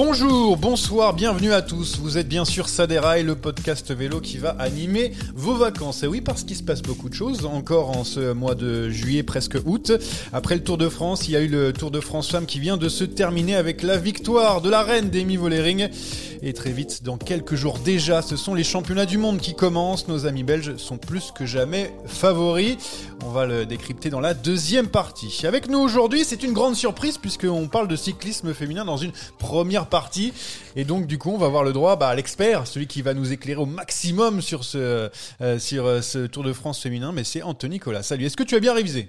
Bonjour, bonsoir, bienvenue à tous. Vous êtes bien sûr Saderail, le podcast vélo qui va animer vos vacances. Et oui, parce qu'il se passe beaucoup de choses encore en ce mois de juillet, presque août. Après le Tour de France, il y a eu le Tour de France Femmes qui vient de se terminer avec la victoire de la reine d'Amy Vollering. Et très vite, dans quelques jours déjà, ce sont les championnats du monde qui commencent. Nos amis belges sont plus que jamais favoris. On va le décrypter dans la deuxième partie. Avec nous aujourd'hui, c'est une grande surprise puisqu'on parle de cyclisme féminin dans une première partie. Et donc, du coup, on va avoir le droit bah, à l'expert, celui qui va nous éclairer au maximum sur ce, euh, sur euh, ce Tour de France féminin. Mais c'est Anthony Colas. Salut, est-ce que tu as bien révisé?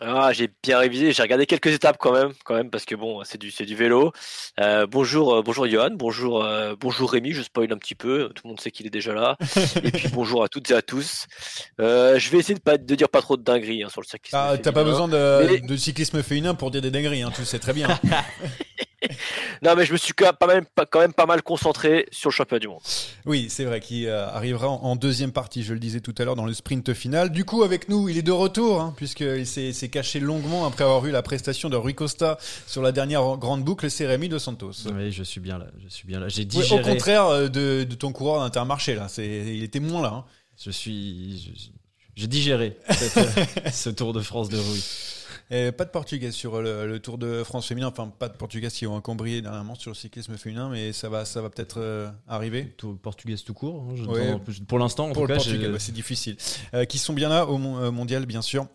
Ah, j'ai bien révisé, j'ai regardé quelques étapes quand même, quand même parce que bon, c'est du c'est du vélo. Euh, bonjour, bonjour Johan, bonjour bonjour Rémi, je spoil un petit peu, tout le monde sait qu'il est déjà là. et puis bonjour à toutes et à tous. je vais essayer de pas de dire pas trop de dingueries hein, sur le cyclisme. Ah, t'as pas besoin de, de, cyclisme féminin pour dire des dingueries, hein, tu sais très bien. non, mais je me suis quand même, quand même pas mal concentré sur le championnat du monde. Oui, c'est vrai qu'il euh, arrivera en, deuxième partie, je le disais tout à l'heure, dans le sprint final. Du coup, avec nous, il est de retour, hein, puisqu'il s'est caché longuement après avoir vu la prestation de Rui Costa sur la dernière grande boucle, c'est Rémi de Santos. Oui, je suis bien là. Je suis bien là. J'ai digéré... au contraire euh, de, ton coureur d'Intermarché, là. Il était moins là. Hein. Je suis. J'ai digéré ce Tour de France de Rui pas de portugais sur le, Tour de France féminin, enfin pas de portugais qui ont cambrié dernièrement sur le cyclisme féminin, mais ça va, ça va peut-être euh, arriver. Tout, portugais tout court, hein, pour l'instant. En pour le Portugal, c'est difficile. Euh, qui sont bien là au euh, mondial, bien sûr.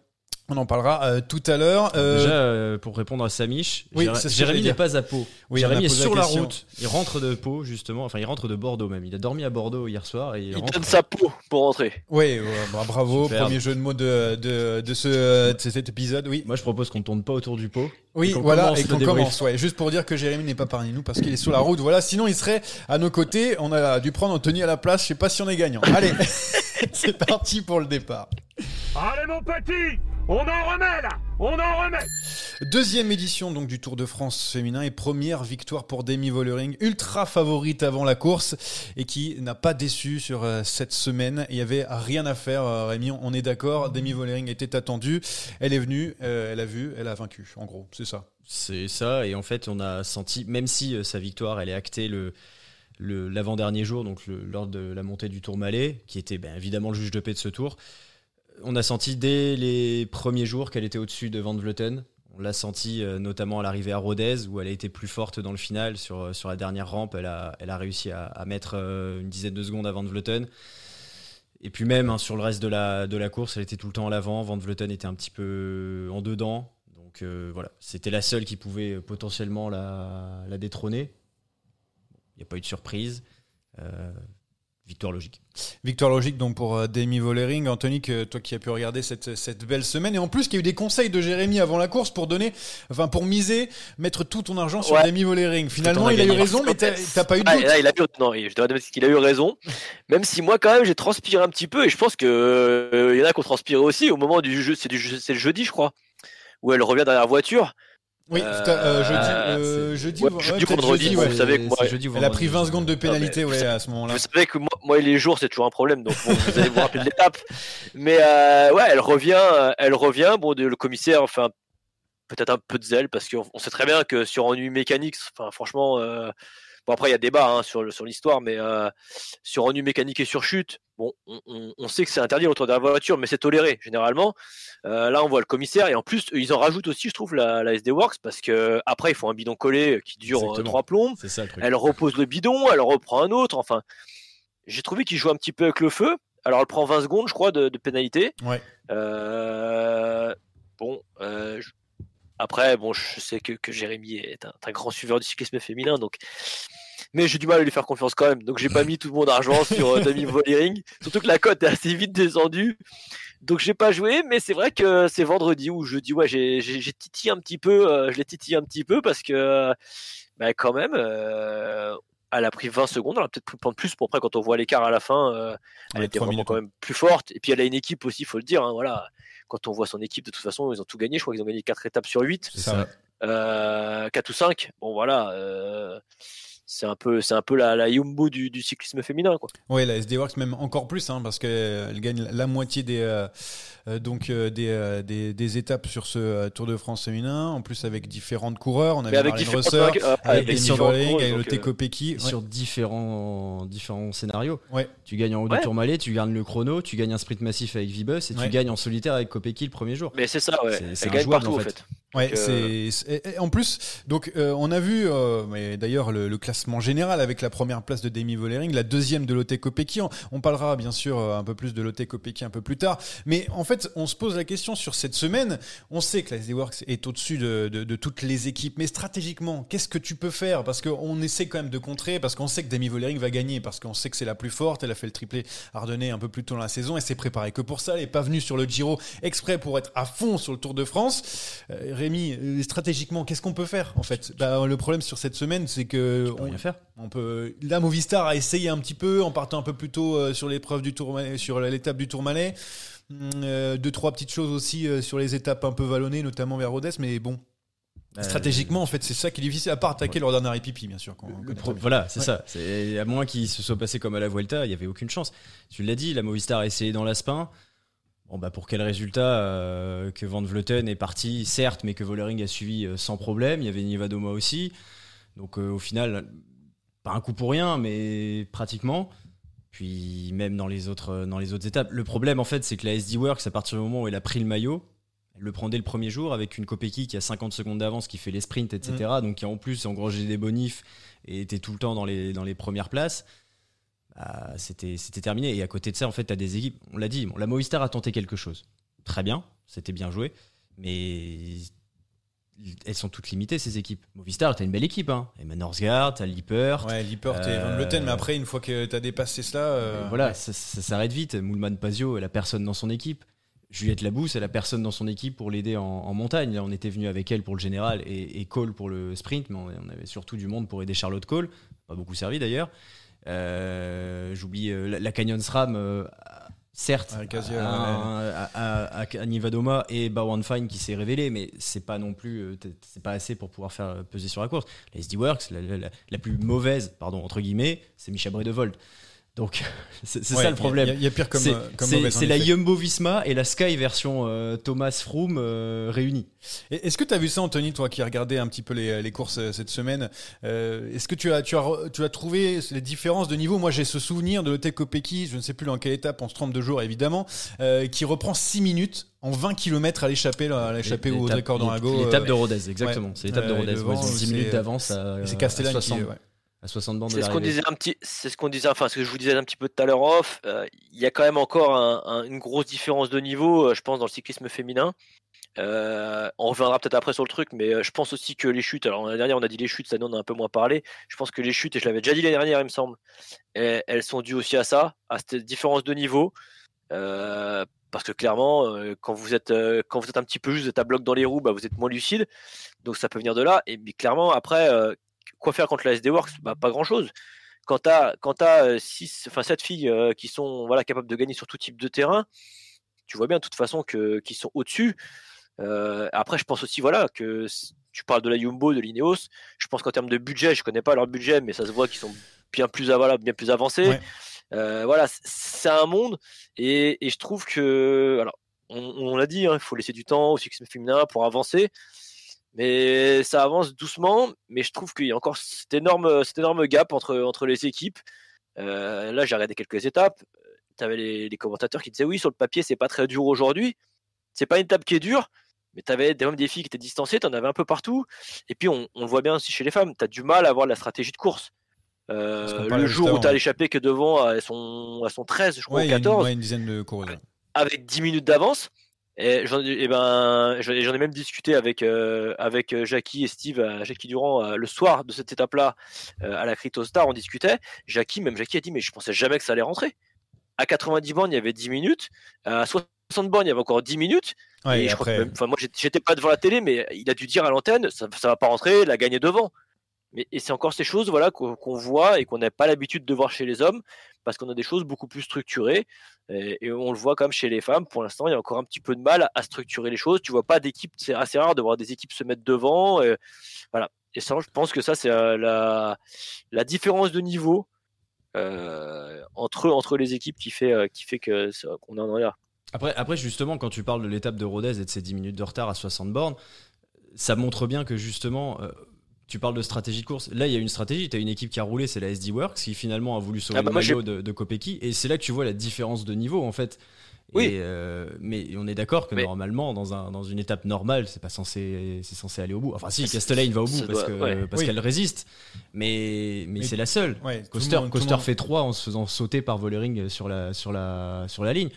On en parlera euh, tout à l'heure. Euh... Déjà, euh, pour répondre à Samish, oui, Jérémy n'est pas à Pau. Oui, Jérémy est sur la, route. Il rentre de Pau, justement. Enfin, il rentre de Bordeaux même. Il a dormi à Bordeaux hier soir. Et il, donne sa peau pour rentrer. Oui, bah, bravo. Premier jeu de mots de, de, de, ce, de cet épisode. Oui. Moi, je propose qu'on ne tourne pas autour du pot. Oui, voilà, et qu'on commence. Ouais. Juste pour dire que Jérémy n'est pas parmi nous parce qu'il est sur la route. Voilà, sinon il serait à nos côtés. On a dû prendre Anthony à la place. Je sais pas si on est gagnant. Allez, c'est parti pour le départ. Allez, mon petit on en remet là On en remet Deuxième édition donc du Tour de France féminin et première victoire pour Demi Vollering, ultra favorite avant la course et qui n'a pas déçu sur euh, cette semaine. Il y avait rien à faire, euh, Rémi, on est d'accord. Demi Vollering était attendue, elle est venue, euh, elle a vu, elle a vaincu. En gros, c'est ça. C'est ça et en fait on a senti, même si sa victoire elle est actée le l'avant-dernier jour, donc lors de la montée du Tour Malais, qui était ben, évidemment le juge de paix de ce tour on a senti dès les premiers jours qu'elle était au-dessus de Van Vleuten. On l'a senti euh, notamment à l'arrivée à Rodez, où elle a été plus forte dans le final. Sur, euh, la dernière rampe, elle a, réussi à, mettre euh, une dizaine de secondes à Van Vleuten. Et puis même hein, sur le reste de la, course, elle était tout le temps en l'avant. Van Vleuten était un petit peu en dedans. Donc voilà, c'était la seule qui pouvait potentiellement la détrôner. Il n'y a pas eu de surprise. Victoire logique. Victoire logique donc pour euh, Demi Vollering. Anthony, que, toi qui as pu regarder cette, cette belle semaine. Et en plus, qu'il y a eu des conseils de Jérémy avant la course pour donner, enfin pour miser, mettre tout ton argent sur Demi Vollering. Finalement, il a eu raison, mais t'as pas eu de doute. il a eu, non, je dois dire qu'il a eu raison. Même si moi, quand même, j'ai transpiré un petit peu. Et je pense qu'il euh, y en a qui ont transpiré aussi au moment du jeu. C'est le jeudi, je crois, où elle revient dans la voiture. Oui, Euh, euh, jeudi, euh, jeudi, jeudi peut-être vendredi, jeudi, vous ouais. savez que moi, Elle a pris vendredi. 20 secondes de pénalité, ouais, à ce moment-là. Vous savez que moi, moi et les jours, c'est toujours un problème, donc bon, vous allez vous rappeler de l'étape. Mais euh, ouais, elle revient, euh, elle revient. Bon, le commissaire, enfin, peut-être un peu de zèle, parce qu'on on sait très bien que sur ennui mécanique, enfin, franchement, euh, bon, après, il y a débat hein, sur, l'histoire, mais euh, sur ennui mécanique et sur chute, bon, on, on- on sait que c'est interdit autour de la voiture, mais c'est toléré, généralement. Euh, là, on voit le commissaire, et en plus, ils en rajoutent aussi, je trouve, la, la SD Works, parce que après, ils font un bidon collé qui dure euh, Exactement. trois plombes. C'est ça le truc. Elle repose le bidon, elle reprend un autre. Enfin, j'ai trouvé qu'il joue un petit peu avec le feu. Alors, elle prend 20 secondes, je crois, de, de pénalité. Ouais. Euh, bon, euh, je- après, bon, je sais que, que Jérémy est un, un grand suiveur du cyclisme féminin, donc. Mais j'ai du mal à lui faire confiance quand même. Donc, j'ai pas mis tout mon argent sur euh, Demi Vollering. Surtout que la cote est assez vite descendue. Donc, j'ai pas joué, mais c'est vrai que c'est vendredi où je dis, ouais, j'ai titillé un petit peu. euh, je l'ai titillé un petit peu parce que, bah, quand même, euh, elle a pris 20 secondes. Elle a peut-être pu prendre plus pour après quand on voit l'écart à la fin. euh, elle Ouais, était vraiment minutes, quand ouais. même plus forte. Et puis elle a une équipe aussi, il faut le dire. hein, voilà. Quand on voit son équipe, de toute façon, ils ont tout gagné. Je crois qu'ils ont gagné 4 étapes sur 8. C'est ça. Euh, 4 ou 5. Bon voilà. Euh, c'est un peu, c'est un peu la, la Yumbo du, du cyclisme féminin. Quoi. Ouais, la SD Works même encore plus, hein, parce qu'elle gagne la moitié des, euh, euh, donc, euh, des, euh, des, des étapes sur ce euh, Tour de France féminin, en plus avec différentes coureurs. On avait avec différentes Rosser, euh, avec avec Demi différentes Vollering, coureuses, avec le euh, Teco sur différents, différents scénarios. Ouais. Tu gagnes en haut Ouais. du Tourmalet, tu gagnes le chrono, tu gagnes un sprint massif avec Vibus et Ouais. tu gagnes en solitaire avec Kopeki le premier jour. Mais c'est ça, ouais. C'est- Elle gagne injouable, partout en en fait. Ouais, Donc, c'est en plus donc euh, on a vu euh, mais d'ailleurs le, le classement général avec la première place de Demi Vollering, la deuxième de Lotte Kopecky. On, on parlera bien sûr euh, un peu plus de Lotte Kopecky un peu plus tard, mais en fait on se pose la question sur cette semaine. On sait que la SD Works est au-dessus de, de- de toutes les équipes, mais stratégiquement, qu'est-ce que tu peux faire? Parce qu'on essaie quand même de contrer, parce qu'on sait que Demi Vollering va gagner, parce qu'on sait que c'est la plus forte. Elle a fait le triplé Ardennais un peu plus tôt dans la saison. Elle s'est préparée que pour ça. Elle n'est pas venue sur le Giro exprès pour être à fond sur le Tour de France. Rémi, euh, stratégiquement, qu'est-ce qu'on peut faire en fait? Bah, Le problème sur cette semaine, c'est que on, rien faire. on peut. La Movistar a essayé un petit peu en partant un peu plus tôt euh, sur l'épreuve du Tourmalet, sur l'étape du Tourmalet. Hum, euh, deux trois petites choses aussi euh, sur les étapes un peu vallonnées, notamment vers Rodez, mais bon. Stratégiquement, en fait, c'est ça qui est difficile, à part attaquer le dernier pipi, bien sûr. Le pro- voilà, c'est Ouais. ça. C'est à moins qu'il se soit passé comme à la Vuelta, il y avait aucune chance. Tu l'as dit, la Movistar a essayé dans l'Aspin. Bon bah pour quel résultat euh, que Van Vleuten est parti, certes, mais que Vollering a suivi euh, sans problème. Il y avait Nivadoma aussi. Donc euh, au final, pas un coup pour rien, mais pratiquement. Puis même dans les autres dans les autres étapes, le problème en fait, c'est que la SD Works, à partir du moment où elle a pris le maillot, elle le prend dès le premier jour avec une Kopecky qui a 50 secondes d'avance, qui fait les sprints, etc. Donc qui en plus engrangé des bonifs et était tout le temps dans les, dans les premières places. Bah, c'était terminé. Et à côté de ça, en fait, tu as des équipes. On l'a dit, bon, la Movistar a tenté quelque chose. Très bien, c'était bien joué. Mais elles sont toutes limitées, ces équipes. Movistar, tu as une belle équipe. Hein. Emma Norsgaard, tu as Lippert. Ouais, Lippert et Euh, Van Vleuten, mais après, une fois que tu as dépassé cela. euh, voilà, ça, ça s'arrête vite. Moulman Pazio, elle a personne dans son équipe. Juliette Labousse, elle a personne dans son équipe pour l'aider en, en montagne. Là, on était venu avec elle pour le général et, et Cole pour le sprint, mais on, on avait surtout du monde pour aider Charlotte Cole. Pas beaucoup servi d'ailleurs. Euh, J'oublie euh, la, la Canyon SRAM, euh, certes, Casia, à, à, à- à Nivadoma et Bowen Fine qui s'est révélé, mais c'est pas non plus, c'est pas assez pour pouvoir faire peser sur la course. La SD Works, la, la- la- la plus mauvaise, pardon, entre guillemets, c'est Micha Bredevold. Donc, c'est Ouais, ça le problème. Il y a- il y, a pire comme, C'est- la. Jumbo Visma et la Sky version euh, Thomas Froome euh, réunis. Est-ce que tu as vu ça, Anthony, toi qui as regardé un petit peu les, les courses euh, cette semaine euh, Est-ce que tu as, tu, as, tu as trouvé les différences de niveau? Moi, j'ai ce souvenir de Lotte Kopecky, je ne sais plus dans quelle étape, on se trompe de jour évidemment, euh, qui reprend 6 minutes en 20 km à l'échappée, à l'échappée au record dans. L'étape de Rodez, exactement. ouais. c'est l'étape de Rodez. devant, Ouais, ils ont 10 c'est- minutes d'avance à, c'est à Castellane 60, qui. ouais. À 60 bandes de C'est ce qu'on disait un petit, c'est ce qu'on disait, enfin ce que je vous disais un petit peu tout à l'heure off. euh, Il y a quand même encore un- un- une grosse différence de niveau, euh, je pense, dans le cyclisme féminin. Euh, on reviendra peut-être après sur le truc, mais je pense aussi que les chutes. Alors l'année dernière, on a dit les chutes, cette année on a un peu moins parlé. Je pense que les chutes, et je l'avais déjà dit l'année dernière, il me semble, et- elles sont dues aussi à ça, à cette différence de niveau. Parce que clairement, quand vous êtes quand vous êtes un petit peu juste, vous êtes à bloc dans les roues, bah, vous êtes moins lucide. Donc ça peut venir de là. Et mais clairement, après, quoi faire contre la SD Works? Bah, Pas grand chose. Quand tu as, quand t'as, euh, six, enfin, sept filles euh, qui sont voilà, capables de gagner sur tout type de terrain, tu vois bien de toute façon qu'ils sont au-dessus. Euh, après, je pense aussi voilà, que tu parles de la Jumbo, de l'Ineos. Je pense qu'en termes de budget, je connais pas leur budget, mais ça se voit qu'ils sont bien plus, voilà, bien plus avancés. Euh, voilà, c'est un monde et, je trouve que, alors, on, l'a dit, hein, il faut laisser du temps au succès féminin pour avancer. Mais ça avance doucement, mais je trouve qu'il y a encore cet énorme, cet énorme gap entre, entre les équipes. Euh, là, j'ai regardé quelques étapes. Tu avais les, commentateurs qui disaient oui, sur le papier, c'est pas très dur aujourd'hui. C'est pas une étape qui est dure, mais tu avais même des filles qui étaient distancées, tu en avais un peu partout. Et puis, on, on le voit bien aussi chez les femmes, tu as du mal à avoir la stratégie de course. Euh, le jour où tu as l'échappé que devant, elles sont, elles sont 13, je crois, ou 14. une, dizaine de Avec 10 minutes d'avance. Et j'en et ben, j'en ai même discuté avec, euh, avec euh, Jackie et Steve, Jackie Durand, le soir de cette étape-là, à la Crypto Star, on discutait. Jackie, même Jackie a dit, mais je pensais jamais que ça allait rentrer. À 90 bornes, il y avait 10 minutes. À 60 bornes, il y avait encore 10 minutes. et, je crois enfin, moi, j'étais pas devant la télé, mais il a dû dire à l'antenne, ça, ça va pas rentrer, la gagner devant. Mais, et c'est encore ces choses voilà, qu'on voit et qu'on n'a pas l'habitude de voir chez les hommes, parce qu'on a des choses beaucoup plus structurées. Et, on le voit comme chez les femmes, pour l'instant, il y a encore un petit peu de mal à, structurer les choses. Tu vois pas d'équipe, c'est assez rare de voir des équipes se mettre devant. Et, voilà. Et ça, je pense que ça, c'est euh, la, différence de niveau euh, entre, entre les équipes qui fait, euh, qui fait qu'on en est là. Après, après, justement, quand tu parles de l'étape de Rodez et de ses 10 minutes de retard à 60 bornes, ça montre bien que justement, tu parles de stratégie de course. Là, il y a une stratégie. Tu as une équipe qui a roulé, c'est la SD Works, qui finalement a voulu sauver ah bah le maillot de, de Kopecky. Et c'est là que tu vois la différence de niveau, en fait. Oui. Euh, mais on est d'accord que normalement, dans, un, dans une étape normale, c'est pas censé, c'est censé aller au bout. Enfin, si, Castellane va au bout parce parce qu'elle résiste, mais, mais, c'est la seule. Coaster, Coaster fait 3 en se faisant sauter par Vollering sur la, sur la, sur la ligne.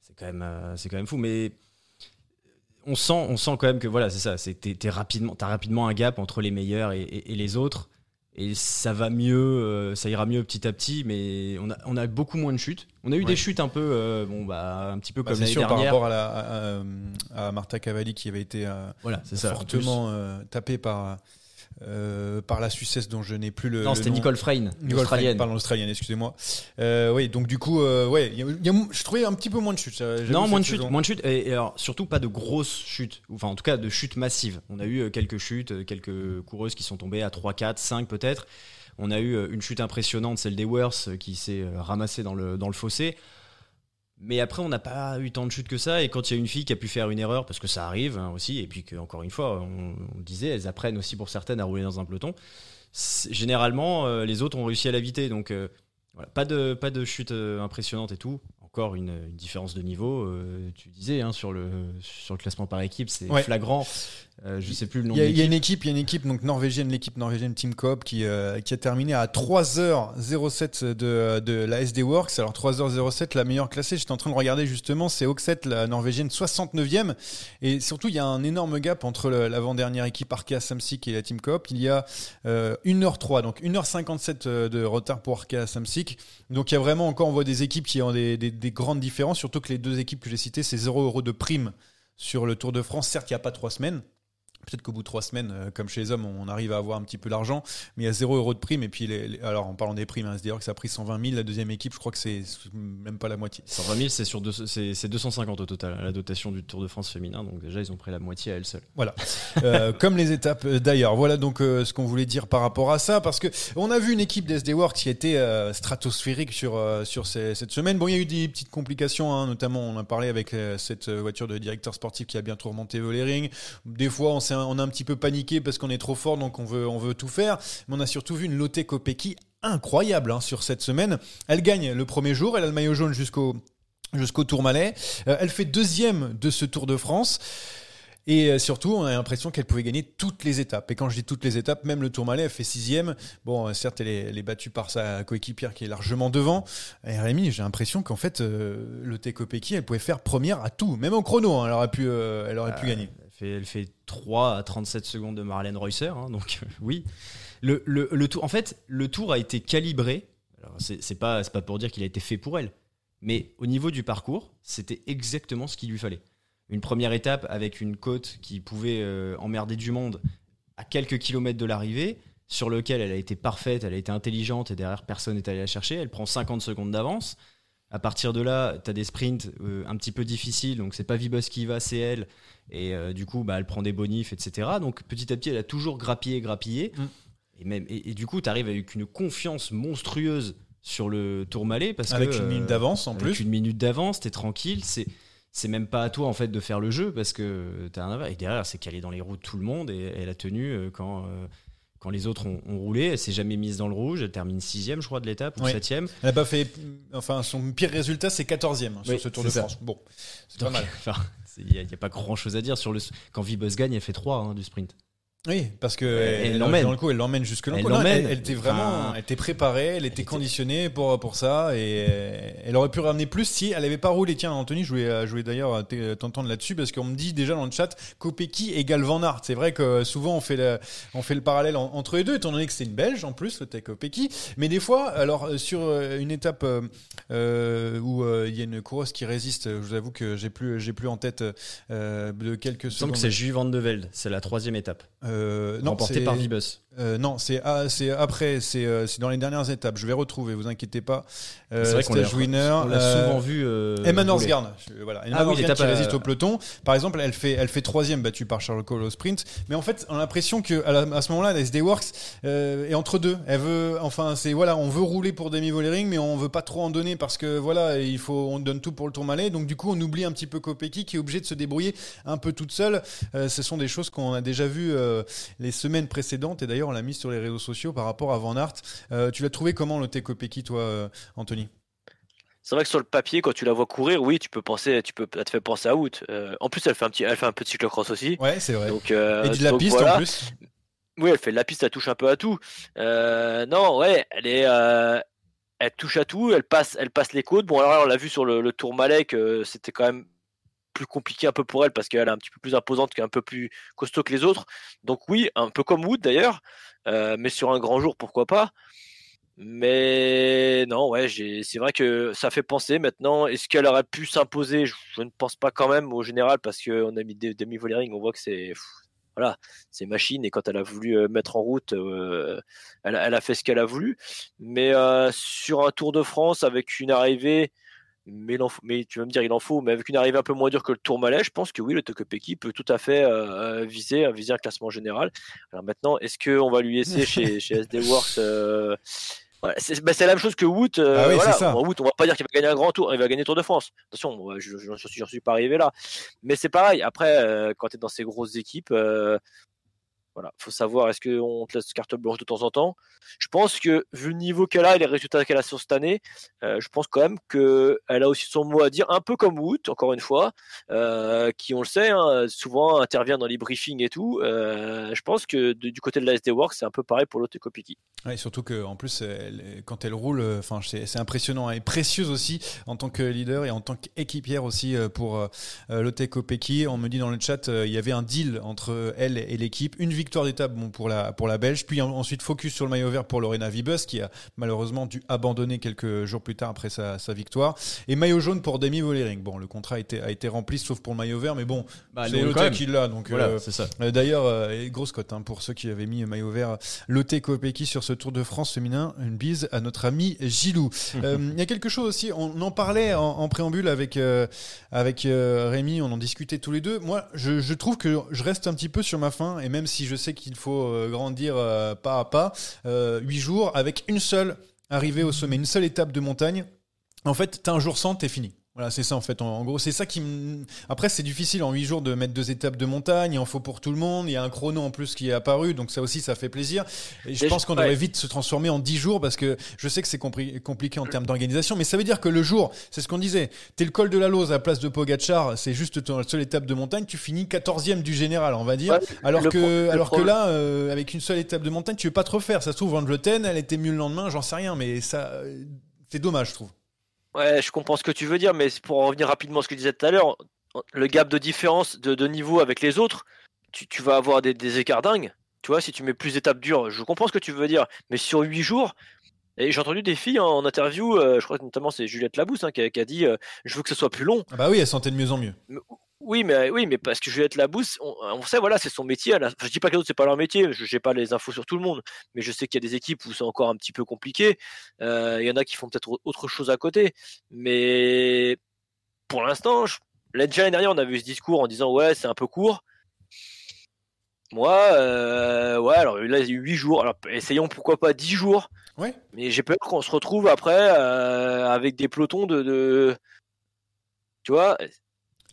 C'est quand, même, euh, c'est quand même fou. Mais on sent, on sent quand même que voilà, c'est ça. C'est t'es, rapidement, t'as rapidement un gap entre les meilleurs et, les autres, et ça va mieux, euh, ça ira mieux petit à petit. Mais on a, on a beaucoup moins de chutes. On a eu des chutes un peu, euh, bon bah un petit peu bah, comme l'année dernière. Par rapport à, à, Martha Cavalli qui avait été euh, voilà, fortement tapée par euh, par la Suissesse dont je n'ai plus le. Non, c'était Nicole Frayn, l'Australienne. Pardon, l'Australienne, excusez-moi. Euh, oui, donc du coup, euh, ouais, je trouvais un petit peu moins de chutes. Non, moins de chutes, moins de chutes, et, alors surtout pas de grosses chutes, enfin en tout cas de chutes massives. On a eu quelques chutes, quelques coureuses qui sont tombées à 3, 4, 5 peut-être. On a eu une chute impressionnante, celle des Worth, qui s'est ramassée dans le, dans le fossé. Mais après, on n'a pas eu tant de chutes que ça. Et quand il y a une fille qui a pu faire une erreur, parce que ça arrive hein, aussi, et puis qu'encore une fois, on, disait, elles apprennent aussi pour certaines à rouler dans un peloton. Généralement, euh, les autres ont réussi à l'éviter. Donc, euh, voilà, pas de, pas de chute euh, impressionnante et tout encore une, différence de niveau. Euh, tu disais hein, sur, le, sur le classement par équipe, c'est flagrant. Euh, je sais plus le nom. Il y, a une équipe, il y a une équipe donc norvégienne, l'équipe norvégienne Team Coop qui, euh, qui a terminé à 3h07 de, de la SD Works. Alors 3h07, la meilleure classée. J'étais en train de regarder justement, c'est Oxet, la norvégienne 69e. Et surtout, il y a un énorme gap entre l'avant-dernière équipe Arkea Samsic et la Team Coop. Il y a 1h03, donc 1h57 de retard pour Arkea Samsic. Donc il y a vraiment encore, on voit des équipes qui ont des des grandes différences, surtout que les deux équipes que j'ai citées, c'est 0 euros de prime sur le Tour de France. Certes, il n'y a pas trois semaines, Peut-être qu'au bout de trois semaines, euh, comme chez les hommes, on arrive à avoir un petit peu d'argent, mais il y a 0 euros de prime. Et puis, les, alors en parlant des primes, hein, c'est-à-dire que ça a pris 120 000. La deuxième équipe, je crois que c'est même pas la moitié. 120 000, c'est sur c'est 250 au total, la dotation du Tour de France féminin. Donc déjà, ils ont pris la moitié à elle seule. Voilà. Euh, comme les étapes euh, d'ailleurs. Voilà donc ce qu'on voulait dire par rapport à ça, parce que on a vu une équipe d'SD Works qui était stratosphérique sur sur cette semaine. Bon, il y a eu des petites complications, hein, notamment on a parlé avec cette voiture de directeur sportif qui a bientôt remonté Volering. Des fois, on, on a un petit peu pas parce qu'on est trop fort, donc on veut, on veut tout faire. Mais on a surtout vu une Lotte Kopecky incroyable hein, sur cette semaine. Elle gagne le premier jour, elle a le maillot jaune jusqu'au jusqu'au Tourmalet. Euh, elle fait deuxième de ce Tour de France. Et euh, surtout, on a l'impression qu'elle pouvait gagner toutes les étapes. Et quand je dis toutes les étapes, même le Tourmalet, elle fait sixième. Bon, euh, certes, elle est, battue par sa coéquipière qui est largement devant. Et Rémi, j'ai l'impression qu'en fait, le Tekopeki, elle pouvait faire première à tout. Même en chrono, hein, elle aurait pu, elle aurait pu gagner elle fait 3 à 37 secondes de Marlène Reusser, hein, donc oui. Le, le, tour, en fait, le tour a été calibré. C'est pas, pas pour dire qu'il a été fait pour elle, mais au niveau du parcours, c'était exactement ce qu'il lui fallait. Une première étape avec une côte qui pouvait euh, emmerder du monde à quelques kilomètres de l'arrivée, sur lequel elle a été parfaite, elle a été intelligente et derrière personne n'est allé la chercher. Elle prend 50 secondes d'avance. À partir de là, tu as des sprints euh, un petit peu difficiles, donc c'est pas Vibus qui va, c'est elle. Et euh, du coup, bah, elle prend des bonifs, etc. Donc petit à petit, elle a toujours grappillé, grappillé. Mm. Et, même, et, du coup, tu arrives avec une confiance monstrueuse sur le Tourmalet. Parce avec que, une minute euh, d'avance en avec plus. une minute d'avance, t'es tranquille. C'est c'est même pas à toi en fait de faire le jeu parce que t'as un et derrière c'est qu'elle est dans les roues de tout le monde et elle a tenu euh, quand euh, quand les autres ont, ont roulé elle s'est jamais mise dans le rouge elle termine sixième je crois de l'étape ou septième Elle n'a pas fait. Enfin, son pire résultat, c'est 14e sur Oui, ce Tour c'est de ça. France. Bon, c'est pas Donc, mal. enfin, il n'y a, y a pas grand chose à dire sur le quand Vibus gagne elle fait 3 du sprint Oui, parce que Elle elle, l'emmène. dans le coup, elle l'emmène jusque là. Elle Non, l'emmène. Elle, était vraiment, Enfin, elle était préparée, elle était était- conditionnée pour pour ça et euh, elle aurait pu ramener plus si elle avait pas roulé. Tiens, Anthony, je voulais, euh, je voulais d'ailleurs t- t'entendre là-dessus parce qu'on me dit déjà dans le chat Kopecky égale Van Aert. C'est vrai que souvent on fait le, on fait le parallèle en- entre les deux, étant donné que c'est une Belge en plus, le Tech Kopecky. Mais des fois, alors euh, sur euh, une étape euh, euh, où euh, il y a une coureuse qui résiste, je vous avoue que j'ai plus, j'ai plus en tête euh, de quelques secondes. que c'est Jules Van de Velde c'est la troisième étape Euh, non, remportée c'est- par Vibus euh, non, c'est ah, après, c'est euh, c'est dans les dernières étapes. Je vais retrouver, vous inquiétez pas. Euh, c'est vrai qu'on l'a euh, souvent vu Emma. Norsgaard, voilà, Emma Ah oui, qui résiste au peloton. Par exemple, elle fait, elle fait troisième battue par Charles Cole au sprint. Mais en fait, on a l'impression que à, la- à ce moment-là, la SD Works est entre deux. Elle veut, enfin, c'est voilà, on veut rouler pour Demi Vollering, mais on veut pas trop en donner parce que voilà, il faut, on donne tout pour le Tourmalet. Donc du coup, on oublie un petit peu Kopecky qui est obligée de se débrouiller un peu toute seule. Ce sont des choses qu'on a déjà vues les semaines précédentes et d'ailleurs on l'a mis sur les réseaux sociaux par rapport à Van Aert. Euh, tu l'as trouvé comment le Kopecky, toi, euh, Anthony? C'est vrai que sur le papier, quand tu la vois courir, oui, tu peux penser, tu peux, te fait penser à Wood. Euh, en plus, elle fait un petit, elle fait un peu de cyclocross aussi. Ouais, c'est vrai. Donc, euh, et de la donc piste voilà. en plus. Oui, elle fait de la piste, elle touche un peu à tout. Euh, non, ouais, elle est, elle touche à tout, elle passe, elle passe les côtes. Bon, alors là, on l'a vu sur le, le Tour que c'était quand même plus compliqué un peu pour elle parce qu'elle est un petit peu plus imposante, qu'un peu plus costaud que les autres. Donc oui, un peu comme Wood d'ailleurs, euh, mais sur un grand jour, pourquoi pas. Mais non, ouais, c'est vrai que ça fait penser maintenant. Est-ce qu'elle aurait pu s'imposer? Je, ne pense pas quand même au général parce qu'on a mis des demi Vollering, on voit que c'est voilà, machine et quand elle a voulu euh, mettre en route, euh, elle, a- fait ce qu'elle a voulu. Mais sur un Tour de France avec une arrivée, mais, tu vas me dire il en faut, mais avec une arrivée un peu moins dure que le Tour Malais, je pense que oui, le Tokopeki peut tout à fait euh, viser, viser un classement général. Alors maintenant, est-ce qu'on va lui laisser chez, chez SD Works euh, voilà, c'est bah, c'est la même chose que Wood. euh, Ah oui, voilà. ça. On va pas dire qu'il va gagner un grand tour, il va gagner le Tour de France. Attention, moi, je j'en suis, pas arrivé là. Mais c'est pareil, après, euh, quand tu es dans ces grosses équipes, euh, voilà, faut savoir est-ce qu'on te laisse carte blanche de temps en temps? Je pense que vu le niveau qu'elle a et les résultats qu'elle a sur cette année, euh, je pense quand même qu'elle a aussi son mot à dire, un peu comme Wood, encore une fois, euh, qui on le sait, hein, souvent intervient dans les briefings et tout. Euh, je pense que du côté de la SD Works, c'est un peu pareil pour l'autre Kopiki. Ouais, surtout que en plus, quand elle roule, c'est impressionnant. Elle est précieuse aussi en tant que leader et en tant qu'équipière aussi pour Lotte Kopecky. On me dit dans le chat, il y avait un deal entre elle et l'équipe. Une victoire d'étape bon, pour la pour la Belge, puis en- ensuite focus sur le maillot vert pour Lorena Vibus qui a malheureusement dû abandonner quelques jours plus tard après sa, sa victoire. Et maillot jaune pour Demi Vollering. Bon, le contrat a été, a été rempli sauf pour le maillot vert, mais bon, Bah, c'est même. qui l'a. Donc Voilà, euh, ça. euh, D'ailleurs, euh, grosse cote hein, pour ceux qui avaient mis maillot vert. Lotte Kopecky sur ce Tour de France féminin. Une bise à notre ami Gilou. Euh, Il y a quelque chose aussi, on en parlait en, en préambule avec, avec Rémi, on en discutait tous les deux. Moi, je, je trouve que je reste un petit peu sur ma faim, et même si je sais qu'il faut euh, grandir euh, pas à pas, euh, huit jours avec une seule arrivée au sommet, une seule étape de montagne. En fait, t'as un jour sans, t'es fini. Voilà, c'est ça en fait. En, en gros, c'est ça qui me. Après, c'est difficile en 8 jours de mettre deux étapes de montagne. Il en faut pour tout le monde. Il y a un chrono en plus qui est apparu, donc ça aussi, ça fait plaisir. Et je pense qu'on ouais. devrait vite se transformer en 10 jours parce que je sais que c'est compliqué en termes d'organisation, mais ça veut dire que le jour, c'est ce qu'on disait. T'es le col de la Lose à la place de Pogachar, c'est juste ton seule étape de montagne. Tu finis 14e du général, on va dire. Ouais, alors que, alors que là, euh, avec une seule étape de montagne, tu veux pas te refaire. Ça se trouve, Van Vleuten, elle était mieux le lendemain, j'en sais rien, mais ça, euh, c'est dommage, je trouve. Ouais, je comprends ce que tu veux dire, mais pour en revenir rapidement à ce que je disais tout à l'heure, le gap de différence de, niveau avec les autres, tu, tu vas avoir des, des écarts dingues. Tu vois, si tu mets plus d'étapes dures, je comprends ce que tu veux dire, mais sur 8 jours, et j'ai entendu des filles en interview, euh, je crois que notamment c'est Juliette Labousse hein, qui, a, qui a dit euh, Je veux que ce soit plus long. Ah bah oui, elle sentait de mieux en mieux. Oui, mais oui, mais parce que Juliette Labousse, on, on sait, voilà, c'est son métier. Elle a- Je dis pas que les autres c'est pas leur métier. Je n'ai pas les infos sur tout le monde, mais je sais qu'il y a des équipes où c'est encore un petit peu compliqué. Euh, Il y en a qui font peut-être autre chose à côté, mais pour l'instant, je... déjà l'année dernière, on avait eu ce discours en disant ouais, c'est un peu court. Moi, euh, ouais, alors là, il y a eu 8 jours. Alors, essayons pourquoi pas 10 jours. Ouais. Mais j'ai peur qu'on se retrouve après euh, avec des pelotons de, de- Tu vois,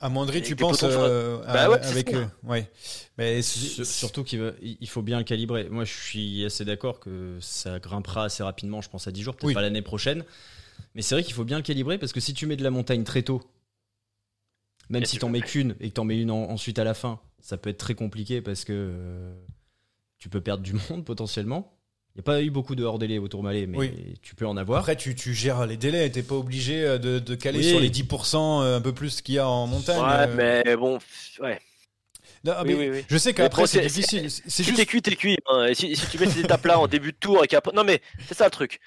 Avec tu penses sur euh, Bah à- ouais, avec eux Ouais. Mais Surtout qu'il va- il faut bien calibrer. Moi, je suis assez d'accord que ça grimpera assez rapidement, je pense à 10 jours, peut-être Oui. pas l'année prochaine. Mais c'est vrai qu'il faut bien le calibrer parce que si tu mets de la montagne très tôt, même Et si tu t'en mets qu'une et que t'en mets une en- ensuite à la fin, ça peut être très compliqué parce que euh, tu peux perdre du monde potentiellement. Il n'y a pas eu beaucoup de hors délai au Tourmalet, mais Oui. tu peux en avoir. Après, tu, tu gères les délais, t'es pas obligé euh, de, de caler Oui. sur les 10% euh, un peu plus qu'il y a en montagne. ouais, euh. mais bon, ouais. Non, ah, oui, mais oui, oui. Je sais qu'après c'est difficile. C'est Si juste. t'es cuit, t'es cuit. hein. Et Si, si tu mets ces étapes-là en début de tour et qu'après. Non, mais c'est ça le truc.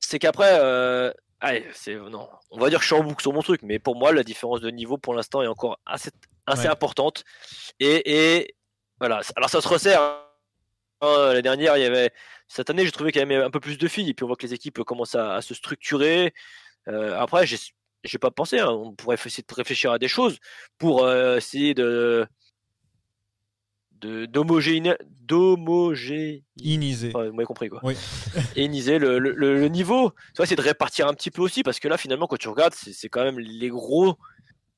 C'est qu'après. euh, Allez, c'est. Non. On va dire que je suis en boucle sur mon truc, mais pour moi, la différence de niveau pour l'instant est encore assez, assez Ouais. importante. Et, et voilà. Alors, ça se resserre. Hein, L'année dernière, il y avait. Cette année, j'ai trouvé qu'il y avait un peu plus de filles. Et puis, on voit que les équipes commencent à, à se structurer. Euh, après, j'ai. J'ai pas pensé, hein. on pourrait essayer de réfléchir à des choses pour euh, essayer de d'homogéné vous m'avez compris quoi. Oui. Éniser le, le, le- le niveau. C'est de répartir un petit peu aussi parce que là, finalement, quand tu regardes, c'est c'est quand même les gros.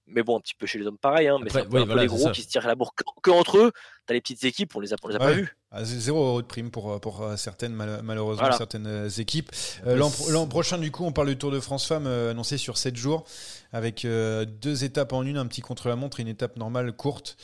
Mais bon, un petit peu chez les hommes pareil, hein, mais Après, c'est un peu, oui, un peu voilà, les gros qui se tirent la bourre que, que entre eux. T'as les petites équipes, on les a, on les a pas vues. Ah, zéro euro de prime pour, pour euh, certaines, mal- malheureusement, Voilà. certaines euh, équipes. Euh, L'an pro- l'an prochain, du coup, on parle du Tour de France Femmes euh, annoncé sur 7 jours, avec euh, deux étapes en une, un petit contre-la-montre et une étape normale courte.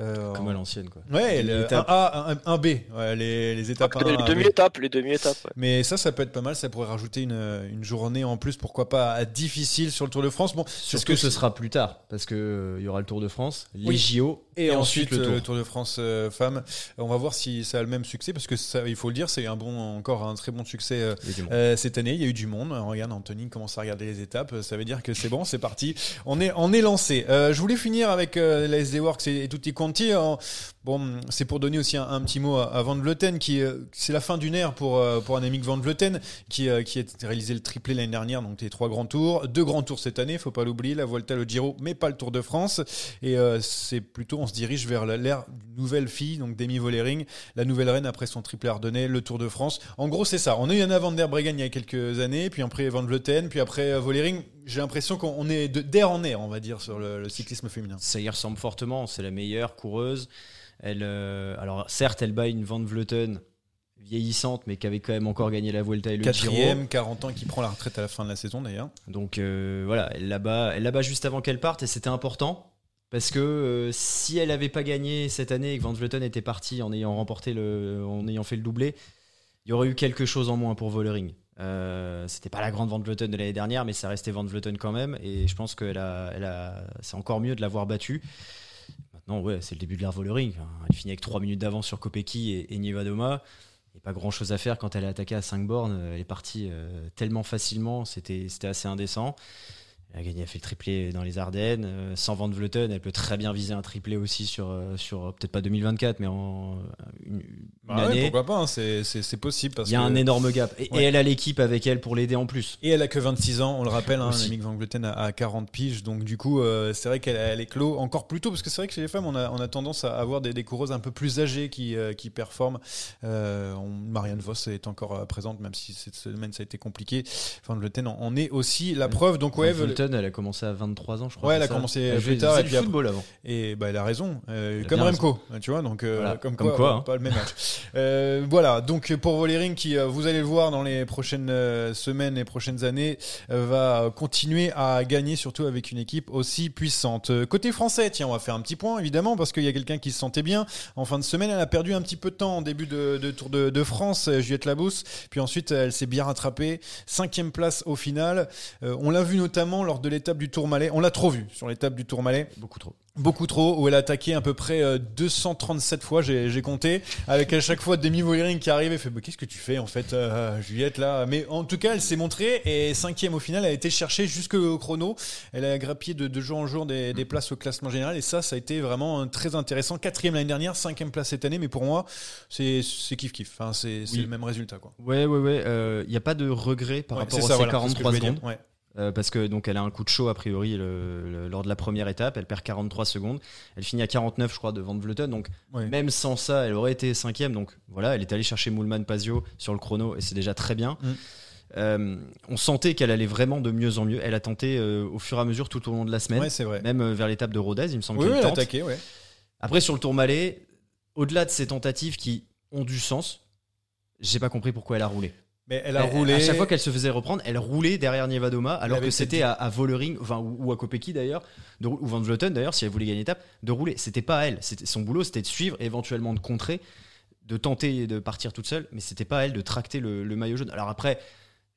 Euh, Comme à l'ancienne, quoi. Ouais, le- un. A, un, un B, ouais, les, les étapes les 1 A, B. demi-étapes, les demi-étapes. ouais. Mais ça, ça peut être pas mal. Ça pourrait rajouter une, une journée en plus, pourquoi pas difficile sur le Tour de France. Bon, Surtout que ce sera plus tard, parce que euh, il y aura le Tour de France, les Oui. JO Et, ensuite, le euh, Tour. le Tour de France euh, femmes. On va voir si ça a le même succès parce que ça, il faut le dire, c'est un bon, encore un très bon succès euh, du euh, cette année. Il y a eu du monde. Regarde, Anthony commence à regarder les étapes. Ça veut dire que c'est bon, c'est parti. On est, on est lancé. Euh, je voulais finir avec la SD Works et, et Tutti. En- Bon, c'est pour donner aussi un, un petit mot à, Van Vleuten, qui c'est la fin d'une ère pour pour un Annemiek Van Vleuten, qui qui a réalisé le triplé l'année dernière, donc les trois grands tours, deux grands tours cette année, faut pas l'oublier, la Volta, le Giro, mais pas le Tour de France. Et euh, c'est plutôt, on se dirige vers l'ère d'une nouvelle fille, donc Demi Vollering, la nouvelle reine après son triplé ardennais, le Tour de France. En gros, c'est ça. On a eu Anna van der Breggen il y a quelques années, puis après Van Vleuten, puis après euh, Vollering. J'ai l'impression qu'on est d'air en air, on va dire, sur le, le cyclisme féminin. Ça y ressemble fortement. C'est la meilleure coureuse. Elle, euh, alors certes, elle bat une Van Vleuten vieillissante, mais qui avait quand même encore gagné la Vuelta et le Giro. Quatrième, 40 ans, qui prend la retraite à la fin de la saison d'ailleurs. Donc euh, voilà, elle la bat, elle la bat juste avant qu'elle parte et c'était important parce que euh, si elle avait pas gagné cette année et que Van Vleuten était parti en ayant remporté le, en ayant fait le doublé, il y aurait eu quelque chose en moins pour Vollering. Euh, c'était pas la grande Van Vleuten de l'année dernière, mais ça restait Van Vleuten quand même et je pense a, c'est encore mieux de l'avoir battue. Maintenant, ouais, c'est le début de l'ère Vollering. Enfin, Elle finit avec 3 minutes d'avance sur Kopecky et, et Nievadoma. Il n'y a pas grand chose à faire quand elle est attaquée à 5 bornes. Elle est partie euh, tellement facilement, c'était assez indécent. Elle a gagné, elle a fait le triplé dans les Ardennes. Euh, sans Van Vleuten, elle peut très bien viser un triplé aussi sur, euh, sur euh, peut-être pas 2024, mais en une, une Bah ouais, année. pourquoi pas, hein, c'est- possible. Parce Il y a que- un énorme gap. Et, elle a l'équipe avec elle pour l'aider en plus. Et elle a que 26 ans, on le rappelle, hein. Annemiek van Vleuten a, a 40 piges, donc du coup, euh, c'est vrai qu'elle elle est clos encore plus tôt, parce que c'est vrai que chez les femmes, on a, on a tendance à avoir des, des coureuses un peu plus âgées qui, euh, qui performent. Euh, on- Marianne Voss est encore présente, même si cette semaine ça a été compliqué. Van Vleuten en, en est aussi la preuve. Donc ouais, Elle a commencé à 23 ans, je crois. Ouais, elle a ça commencé Elle plus tard, et puis football avant. Et bah, elle a raison, euh, Elle a comme Remco, tu vois, donc euh, comme, comme quoi, quoi, hein. pas le même âge. Euh, voilà, donc pour Vollering, qui vous allez le voir dans les prochaines semaines et prochaines années, va continuer à gagner, surtout avec une équipe aussi puissante. Côté français, tiens, on va faire un petit point évidemment parce qu'il y a quelqu'un qui se sentait bien en fin de semaine. Elle a perdu un petit peu de temps en début de, de Tour de, de France, Juliette Labousse, puis ensuite elle s'est bien rattrapée, cinquième place au final. On l'a vu notamment lors de l'étape du Tourmalet. On l'a trop vu sur l'étape du Tourmalet. Beaucoup trop. Beaucoup trop, où elle a attaqué à peu près euh, 237 fois, j'ai compté, avec à chaque fois Demi Vollering qui arrive et fait bah, Qu'est-ce que tu fais en fait, euh, Juliette là? Mais en tout cas, elle s'est montrée et cinquième au final, elle a été cherchée jusqu'au chrono. Elle a grappillé de, de jour en jour des, des places au classement général et ça, ça a été vraiment euh, très intéressant. Quatrième l'année dernière, cinquième place cette année, mais pour moi, c'est c'est kiff kiff. Enfin, c'est Oui. le même résultat quoi. Ouais, ouais, ouais. Il n'y a pas de regret par Ouais, rapport à ça, ces voilà, c'est ce que 43 je voulais secondes. Ouais. Euh, parce que donc elle a un coup de chaud a priori le- le- lors de la première étape, elle perd 43 secondes, elle finit à 49 je crois de Van Vleuten, donc même sans ça elle aurait été cinquième, donc voilà elle est allée chercher Moulman Pazio sur le chrono et c'est déjà très bien. Mm. Euh, on sentait qu'elle allait vraiment de mieux en mieux, elle a tenté euh, au fur et à mesure tout au long de la semaine, Ouais, vrai. même vers l'étape de Rodez il me semble Oui, oui, qu'elle elle a tente. attaqué, ouais. Après sur le Tourmalet, au-delà de ces tentatives qui ont du sens, j'ai pas compris pourquoi elle a roulé. Mais elle a Elle- roulé. À chaque fois qu'elle se faisait reprendre, elle roulait derrière Nievadoma, alors que c'était à, à Vollering, enfin, ou, ou à Kopecky d'ailleurs, ou Van Vleuten d'ailleurs, si elle voulait gagner l'étape, de rouler. C'était pas à elle. Son boulot, c'était de suivre, éventuellement de contrer, de tenter de partir toute seule, mais c'était pas à elle de tracter le, le maillot jaune. Alors après,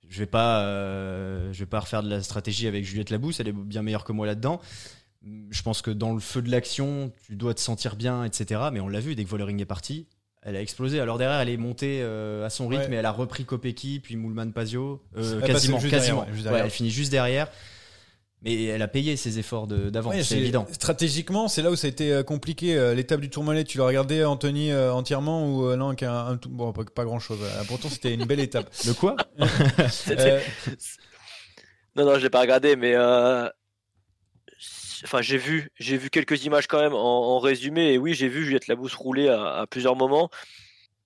je vais pas, euh, je vais pas refaire de la stratégie avec Juliette Labousse, elle est bien meilleure que moi là-dedans. Je pense que dans le feu de l'action, tu dois te sentir bien, etc. Mais on l'a vu, dès que Vollering est parti, elle a explosé. Alors derrière, elle est montée euh, à son rythme Ouais. et elle a repris Kopecky, puis Moulman Pazio. Euh, passe quasiment, juste quasiment. derrière, ouais, juste Ouais, derrière. elle finit juste derrière. Mais elle a payé ses efforts de- d'avant, Ouais, c'est évident. Stratégiquement, c'est là où ça a été euh, compliqué. L'étape du Tourmalet, tu l'as regardé, Anthony, entièrement ou non un tout- Bon, pas, pas grand chose. Pourtant, c'était une belle étape. Le quoi? Euh, Non, non, je l'ai pas regardé, mais euh, enfin, j'ai vu, j'ai vu quelques images quand même en, résumé. Et oui, j'ai vu Juliette Labousse rouler à, à plusieurs moments.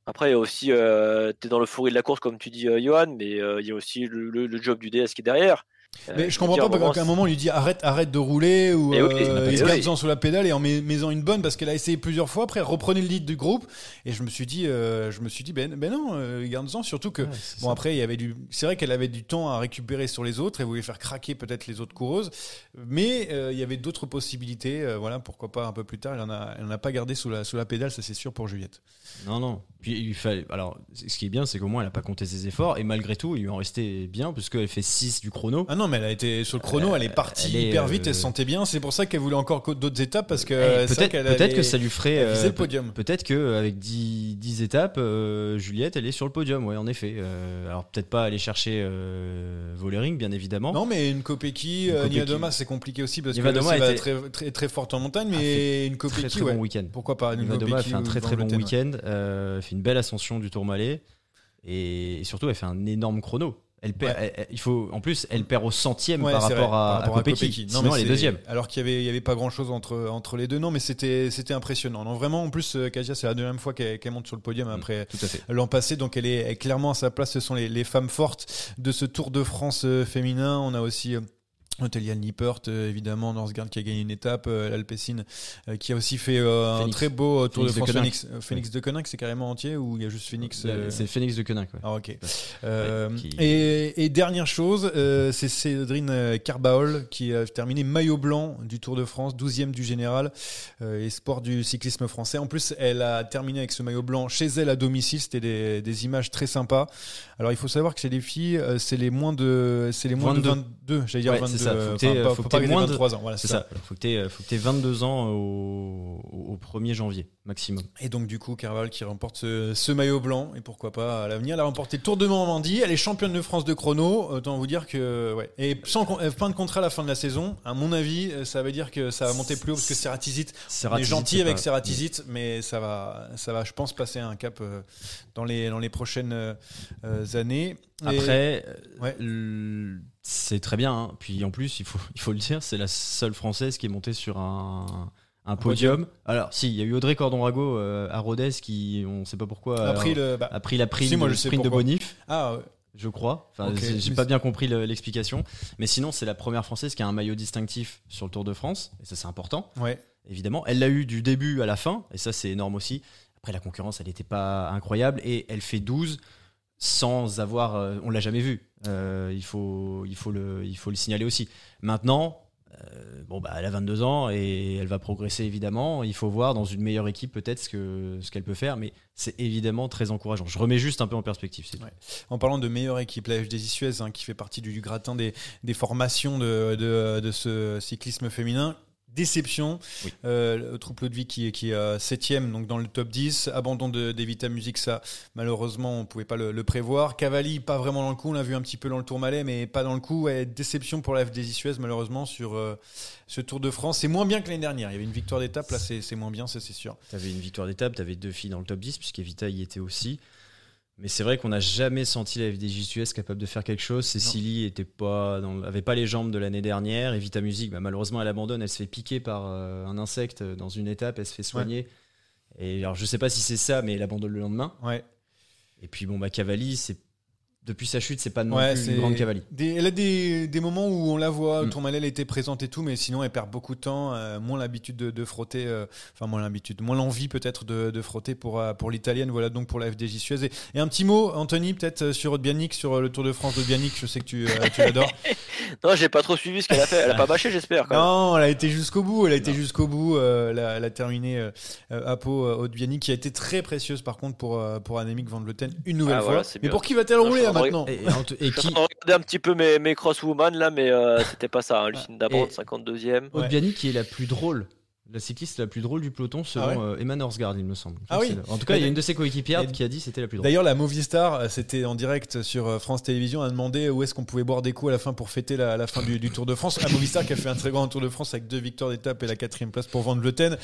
Après, il y a aussi, euh, t'es dans le fourré de la course, comme tu dis, euh, Johan, mais euh, il y a aussi le job du DS qui est derrière. Euh, mais je comprends pas vraiment, qu'à un moment, on lui dit arrête, arrête de rouler ou oui, euh, il se oui. garde sous la pédale et en met- mettant une bonne parce qu'elle a essayé plusieurs fois. Après, reprenait le lead du groupe et je me suis dit, euh, je me suis dit, ben, ben non, euh, garde-en. Surtout que Ouais, Bon ça. après il y avait du c'est vrai qu'elle avait du temps à récupérer sur les autres et voulait faire craquer peut-être les autres coureuses mais euh, il y avait d'autres possibilités euh, voilà pourquoi pas un peu plus tard elle en a elle en a pas gardé sous la sous la pédale ça c'est sûr pour Juliette. Non, non. Puis il fallait. Alors, ce qui est bien, c'est qu'au moins elle a pas compté ses efforts et malgré tout, il lui en restait bien puisqu'elle fait 6 du chrono. Ah non mais elle a été sur le chrono, elle est partie elle est, hyper vite, euh, elle se sentait bien, c'est pour ça qu'elle voulait encore co- d'autres étapes parce que Eh, euh, peut-être que ça lui ferait euh, le podium. Peut-être qu'avec 10, 10 étapes, euh, Juliette, elle est sur le podium, ouais, en effet. Euh, alors peut-être pas aller chercher euh, Vollering, bien évidemment. Non mais une Kopecky, euh. Niadoma c'est compliqué aussi parce Niadoma que c'est était- très, très très forte en montagne Ah, mais une très Kopecky très ouais. bon week-end. Pourquoi pas une Nivadoma a Kopecky fait un très très bon week-end, euh, fait une belle ascension du Tourmalet et, et surtout elle fait un énorme chrono. Elle perd, Ouais. elle- elle- il faut, en plus, elle perd au centième Ouais, par, rapport vrai, à, par rapport à Kopecky. Non, Sinon, mais elle est deuxième. Alors qu'il y avait, il y avait pas grand chose entre, entre les deux. Non, mais c'était, c'était impressionnant. Non, vraiment, en plus, euh, Kasia, c'est la deuxième fois qu'elle, monte sur le podium après à fait. l'an passé. Donc, elle est, elle est clairement à sa place. Ce sont les, les femmes fortes de ce Tour de France euh, féminin. On a aussi. Euh, Otelia Nippert, euh, évidemment, Norsgaard qui a gagné une étape, euh, l'Alpecin euh, qui a aussi fait euh, un Phoenix. très beau euh, Tour Phoenix de de France Koenig. Phoenix. Euh, Phoenix de Koenig, c'est carrément entier ou il y a juste Phoenix euh, C'est Phoenix de Koenig. ouais. Ah ok. Euh, Ouais, qui- et, et dernière chose, euh, c'est Cédrine euh, Carbaol qui a terminé maillot blanc du Tour de France, 12e du général, euh, espoir du cyclisme français. En plus, elle a terminé avec ce maillot blanc chez elle à domicile. C'était des, des images très sympas. Alors, il faut savoir que chez les filles, euh, c'est les moins de, c'est les moins 22. de 22. J'allais dire Ouais, 22. Ça. Faut que enfin, t'aies- pas- faut que t'aies que t'aies moins de- 23 ans. Voilà, C'est c'est ça. Faut que tu aies, faut que t'aies 22 ans au, au 1er janvier maximum. Et donc du coup, Carval qui remporte ce, ce maillot blanc et pourquoi pas à l'avenir. Elle a remporté le Tour de Normandie. Elle est championne de France de chrono. Autant vous dire que ouais. Et sans euh, fin de contrat à la fin de la saison. À mon avis, euh, ça veut dire que ça va monter plus haut parce que Ceratizit. On est gentil avec Ceratizit, mais ça va, ça va, je pense, passer un cap euh, dans les dans les prochaines années. Et- Après, Ouais. c'est très bien. hein. Puis en plus, il faut, il faut le dire, c'est la seule française qui est montée sur un, un podium. Alors, si, il y a eu Audrey Cordon-Rago euh, à Rodez qui, on ne sait pas pourquoi, a pris euh, le. bah, a pris la prime Si, moi, je sais de. Bonif, ah, ouais. je crois. Enfin, Ok. j'ai- pas bien compris le- l'explication. Mais sinon, c'est la première française qui a un maillot distinctif sur le Tour de France. Et ça, c'est important. ouais. évidemment. Elle l'a eu du début à la fin, et ça c'est énorme aussi. Après la concurrence, elle n'était pas incroyable, et elle fait 12 sans avoir... euh, on l'a jamais vu. Euh, il, faut, il, faut le, il faut le signaler aussi. Maintenant, euh, bon, bah, elle a 22 ans, et elle va progresser évidemment. Il faut voir dans une meilleure équipe peut-être ce que ce qu'elle peut faire, mais c'est évidemment très encourageant. Je remets juste un peu en perspective. En parlant de meilleure équipe, la FDJ Suez, hein, qui fait partie du, gratin des, formations de, de ce cyclisme féminin, déception. Oui. Euh, Troupe Ludwig qui est, qui est septième donc dans le top 10. Abandon de d'Evita Music, ça malheureusement on pouvait pas le, le prévoir. Cavalli pas vraiment dans le coup, on l'a vu un petit peu dans le Tour Malais, mais pas dans le coup. Ouais, déception pour la FDJ Suez malheureusement sur euh, ce Tour de France. C'est moins bien que l'année dernière. Il y avait une victoire d'étape, là c'est c'est moins bien, ça c'est sûr. Tu avais une victoire d'étape, tu avais deux filles dans le top 10, puisqu'Evita y était aussi. Mais c'est vrai qu'on n'a jamais senti la FDJ Suez capable de faire quelque chose. Cécilie était pas dans- avait pas les jambes de l'année dernière. Evita Music, bah, malheureusement, elle abandonne. Elle se fait piquer par euh, un insecte dans une étape. Elle se fait soigner. Et alors, je sais pas si c'est ça, mais elle abandonne le lendemain. Ouais. Et puis, bon, bah, Cavalli, c'est depuis sa chute, c'est pas non Ouais, plus c'est une grande Cavalli. Des- elle a des, des moments où on la voit, Mm. Tourmalet elle était présente et tout, mais sinon elle perd beaucoup de temps, euh, moins l'habitude de, de frotter, euh, enfin moins l'habitude, moins l'envie peut-être de, de frotter pour, euh, pour l'italienne, voilà donc pour la FDJ Suez. Et, et un petit mot, Anthony, peut-être euh, sur Bianic, sur le Tour de France de Bianic, je sais que tu, euh, tu l'adores. Non, j'ai pas trop suivi ce qu'elle a fait. Elle a pas bâché, j'espère. non, elle a été jusqu'au bout, elle a été jusqu'au bout, euh, elle, a, elle a terminé à Pau, euh, Haute Bianic, qui a été très précieuse par contre pour, pour Annemiek van Vleuten, une nouvelle Ah, fois. voilà, mais bien. pour qui va-t-elle rouler en maintenant Et, et qui regarder un petit peu mes, mes crosswoman là, mais euh, c'était pas ça. hein. Lucinda Dabrand, Et- 52e. Ouais. Odbiani, qui est la plus drôle. La cycliste la plus drôle du peloton, selon Ah ouais euh, Emma Norsgaard, il me semble. Ah oui. En tout cas, il y a une de ses coéquipières qui a dit que c'était la plus drôle. D'ailleurs, la Movistar, euh, c'était en direct sur France Télévisions, a demandé où est-ce qu'on pouvait boire des coups à la fin pour fêter la, la fin du, du Tour de France. La Movistar qui a fait un très grand Tour de France avec deux victoires d'étape et la quatrième place pour Van Vleuten.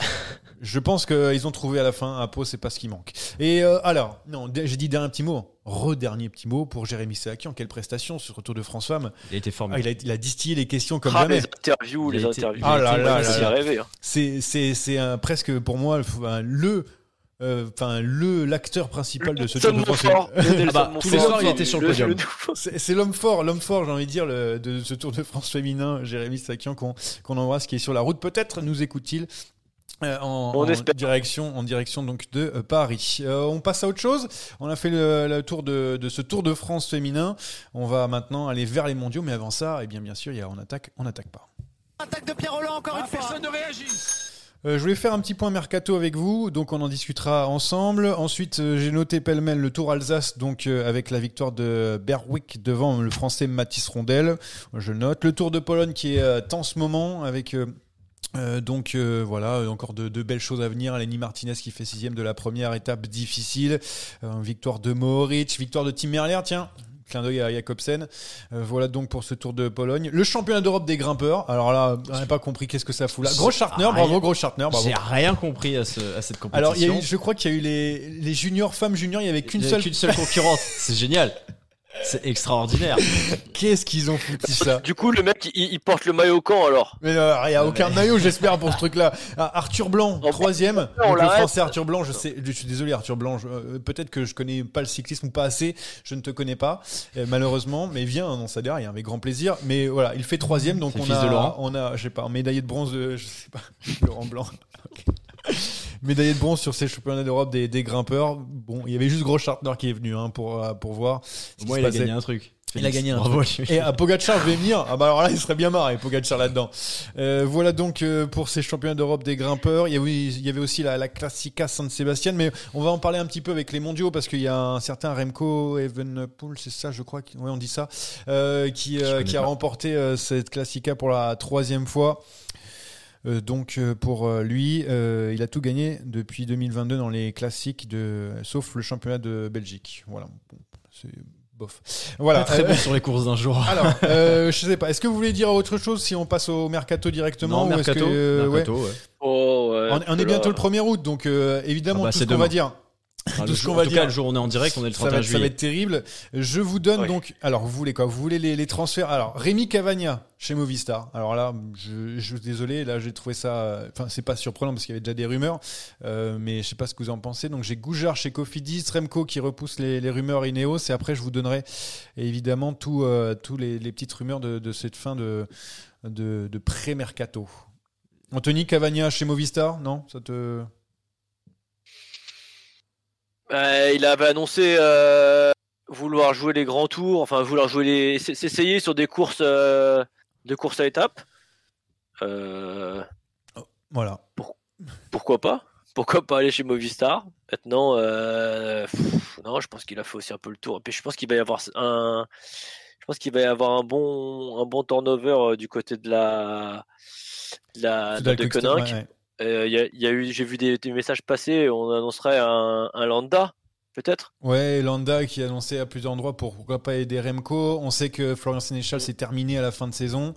Je pense qu'ils ont trouvé à la fin, à Pau, c'est pas ce qui manque. Et euh, alors, non, j'ai dit dernier petit mot. Re-dernier petit mot pour Jérémy Sakian. Quelle prestation sur le Tour de France Femmes. Il a été Ah, formidable. il, a, il a distillé les questions comme Ah, jamais. les interviews, les été- interviews. Ah là Il là a là hein. C'est, c'est, c'est un, presque pour moi enfin, le, euh, enfin le l'acteur principal de ce Tour de France. Le Ah bah, tous les soirs, il était sur le podium. C'est l'homme fort, l'homme fort, j'ai envie de dire, le- de ce Tour de France féminin, Jérémy Sakian, qu'on qu'on embrasse, qui est sur la route. Peut-être nous écoute-t-il. Euh, en, On en direction, en direction donc de euh, Paris. Euh, on passe à autre chose. On a fait le, le tour de, de ce Tour de France féminin. On va maintenant aller vers les mondiaux, mais avant ça, eh bien bien sûr, il y a on attaque, on attaque pas. Attaque de Pierre Roland encore une fois. Personne ne réagit. Euh, je voulais faire un petit point mercato avec vous, donc on en discutera ensemble. Ensuite, euh, j'ai noté pêle-mêle le Tour Alsace, donc euh, avec la victoire de Berwick devant le Français Mathis Rondel. Je note. Le Tour de Pologne qui est euh, en ce moment avec. Euh, donc euh, voilà, encore de, de belles choses à venir. Lenny Martinez qui fait sixième de la première étape difficile. Euh, victoire de Mohoric, victoire de Tim Merlier, tiens. Clin d'œil à Jacobsen. Euh, voilà donc pour ce Tour de Pologne. Le championnat d'Europe des grimpeurs. Alors là, on n'a pas compris qu'est-ce que ça fout là. Gros Chartner, bravo, gros Chartner. J'ai rien compris à, ce- à cette compétition. Alors, il y a eu, je crois qu'il y a eu les, les juniors, femmes juniors, il y avait qu'une seule. qu'une seule concurrente. C'est génial. C'est extraordinaire. Qu'est-ce qu'ils ont foutu ça Du coup, le mec, il, il porte le maillot au camp alors. Mais euh, il n'y a aucun maillot, j'espère, pour ce truc-là. Ah, Arthur Blanc, troisième. le français Arthur Blanc, je sais, je suis désolé Arthur Blanc, je- euh, peut-être que je connais pas le cyclisme ou pas assez, je ne te connais pas, euh, malheureusement, mais viens dans sa derrière, avec grand plaisir. Mais voilà, il fait troisième, donc on fils a, de Laurent. on a, je sais pas, un médaillé de bronze, de, je sais pas, Laurent Blanc. Médaillé de bronze sur ces championnats d'Europe des, des grimpeurs. Bon, il y avait juste Gros Chartner qui est venu hein, pour, euh, pour voir. Au moins, il a gagné un truc. Il a gagné un Bravo. Et à Pogacar, je vais venir. Ah bah alors là, il serait bien marré, Pogacar là-dedans. Euh, voilà donc euh, pour ces championnats d'Europe des grimpeurs. Il y avait, il y avait aussi la, la Classica San Sebastian, mais on va en parler un petit peu avec les mondiaux parce qu'il y a un certain Remco Evenepoel, c'est ça, je crois. Ouais, on dit ça, euh, qui, euh, a pas. remporté euh, cette Classica pour la troisième fois. Euh, donc euh, pour euh, lui, euh, il a tout gagné depuis 2022 dans les classiques, de, sauf le championnat de Belgique. Voilà, Bon, c'est bof. Voilà. Très Euh, bon sur les courses d'un jour. alors, euh, je sais pas. Est-ce que vous voulez dire autre chose si on passe au mercato directement non, ou est-ce mercato. que, euh, ouais. mercato, ouais. Oh, ouais. on, on est bientôt le 1er août, donc euh, évidemment Ah bah, tout ce qu'on va dire, Enfin, Tout ce qu'on va en tout dire. cas, le jour où on est en direct, on est le ça va, 31 être, ça va juillet. être terrible. Je vous donne Ouais. donc. Alors, vous voulez quoi Vous voulez les, les transferts? Alors, Rémi Cavagna chez Movistar. Alors là, je, suis désolé. Là, j'ai trouvé ça. Enfin, c'est pas surprenant parce qu'il y avait déjà des rumeurs, euh, mais je sais pas ce que vous en pensez. Donc, j'ai Goujard chez Cofidis, Remco qui repousse les, les rumeurs Ineos, et après, je vous donnerai évidemment tous euh, tous les, les petites rumeurs de, de cette fin de de, de pré-mercato. Anthony Cavagna chez Movistar, non? Ça te Euh, il avait annoncé euh, vouloir jouer les grands tours, enfin vouloir jouer les, s'essayer sur des courses, euh, de à étapes. Euh, voilà. pourquoi pas? Pourquoi pas aller chez Movistar? Maintenant, pff, non, je pense qu'il a fait aussi un peu le tour. Et puis je pense qu'il va y avoir un, je pense qu'il va y avoir un bon, un bon turnover du côté de la, de la, de Soudal de Euh, il y a, il y a eu, j'ai vu des, des messages passer, on annoncerait un, un Landa, peut-être? Ouais, Landa qui a annoncé à plusieurs endroits pour pourquoi pas aider Remco? On sait que Florian Sénéchal s'est terminé à la fin de saison.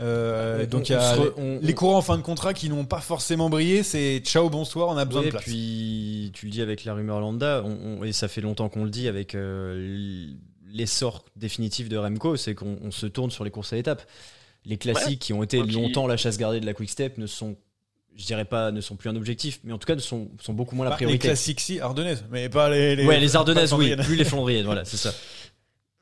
Euh, On- donc on il y a se re- on- les coureurs en fin de contrat qui n'ont pas forcément brillé. C'est ciao, bonsoir, on a besoin Ouais, de place. puis tu le dis avec la rumeur Landa, on- on- et ça fait longtemps qu'on le dit avec euh, l'essor définitif de Remco, c'est qu'on on se tourne sur les courses à étapes. Les classiques qui ont été Et longtemps la chasse gardée de la Quick Step ne sont, je dirais pas, ne sont plus un objectif, mais en tout cas ne sont, sont beaucoup moins la Bah, les priorité. classiques si, Ardennaises, mais pas les. ouais, les Ardennaises, pas oui, plus les Flandriennes, voilà, c'est ça.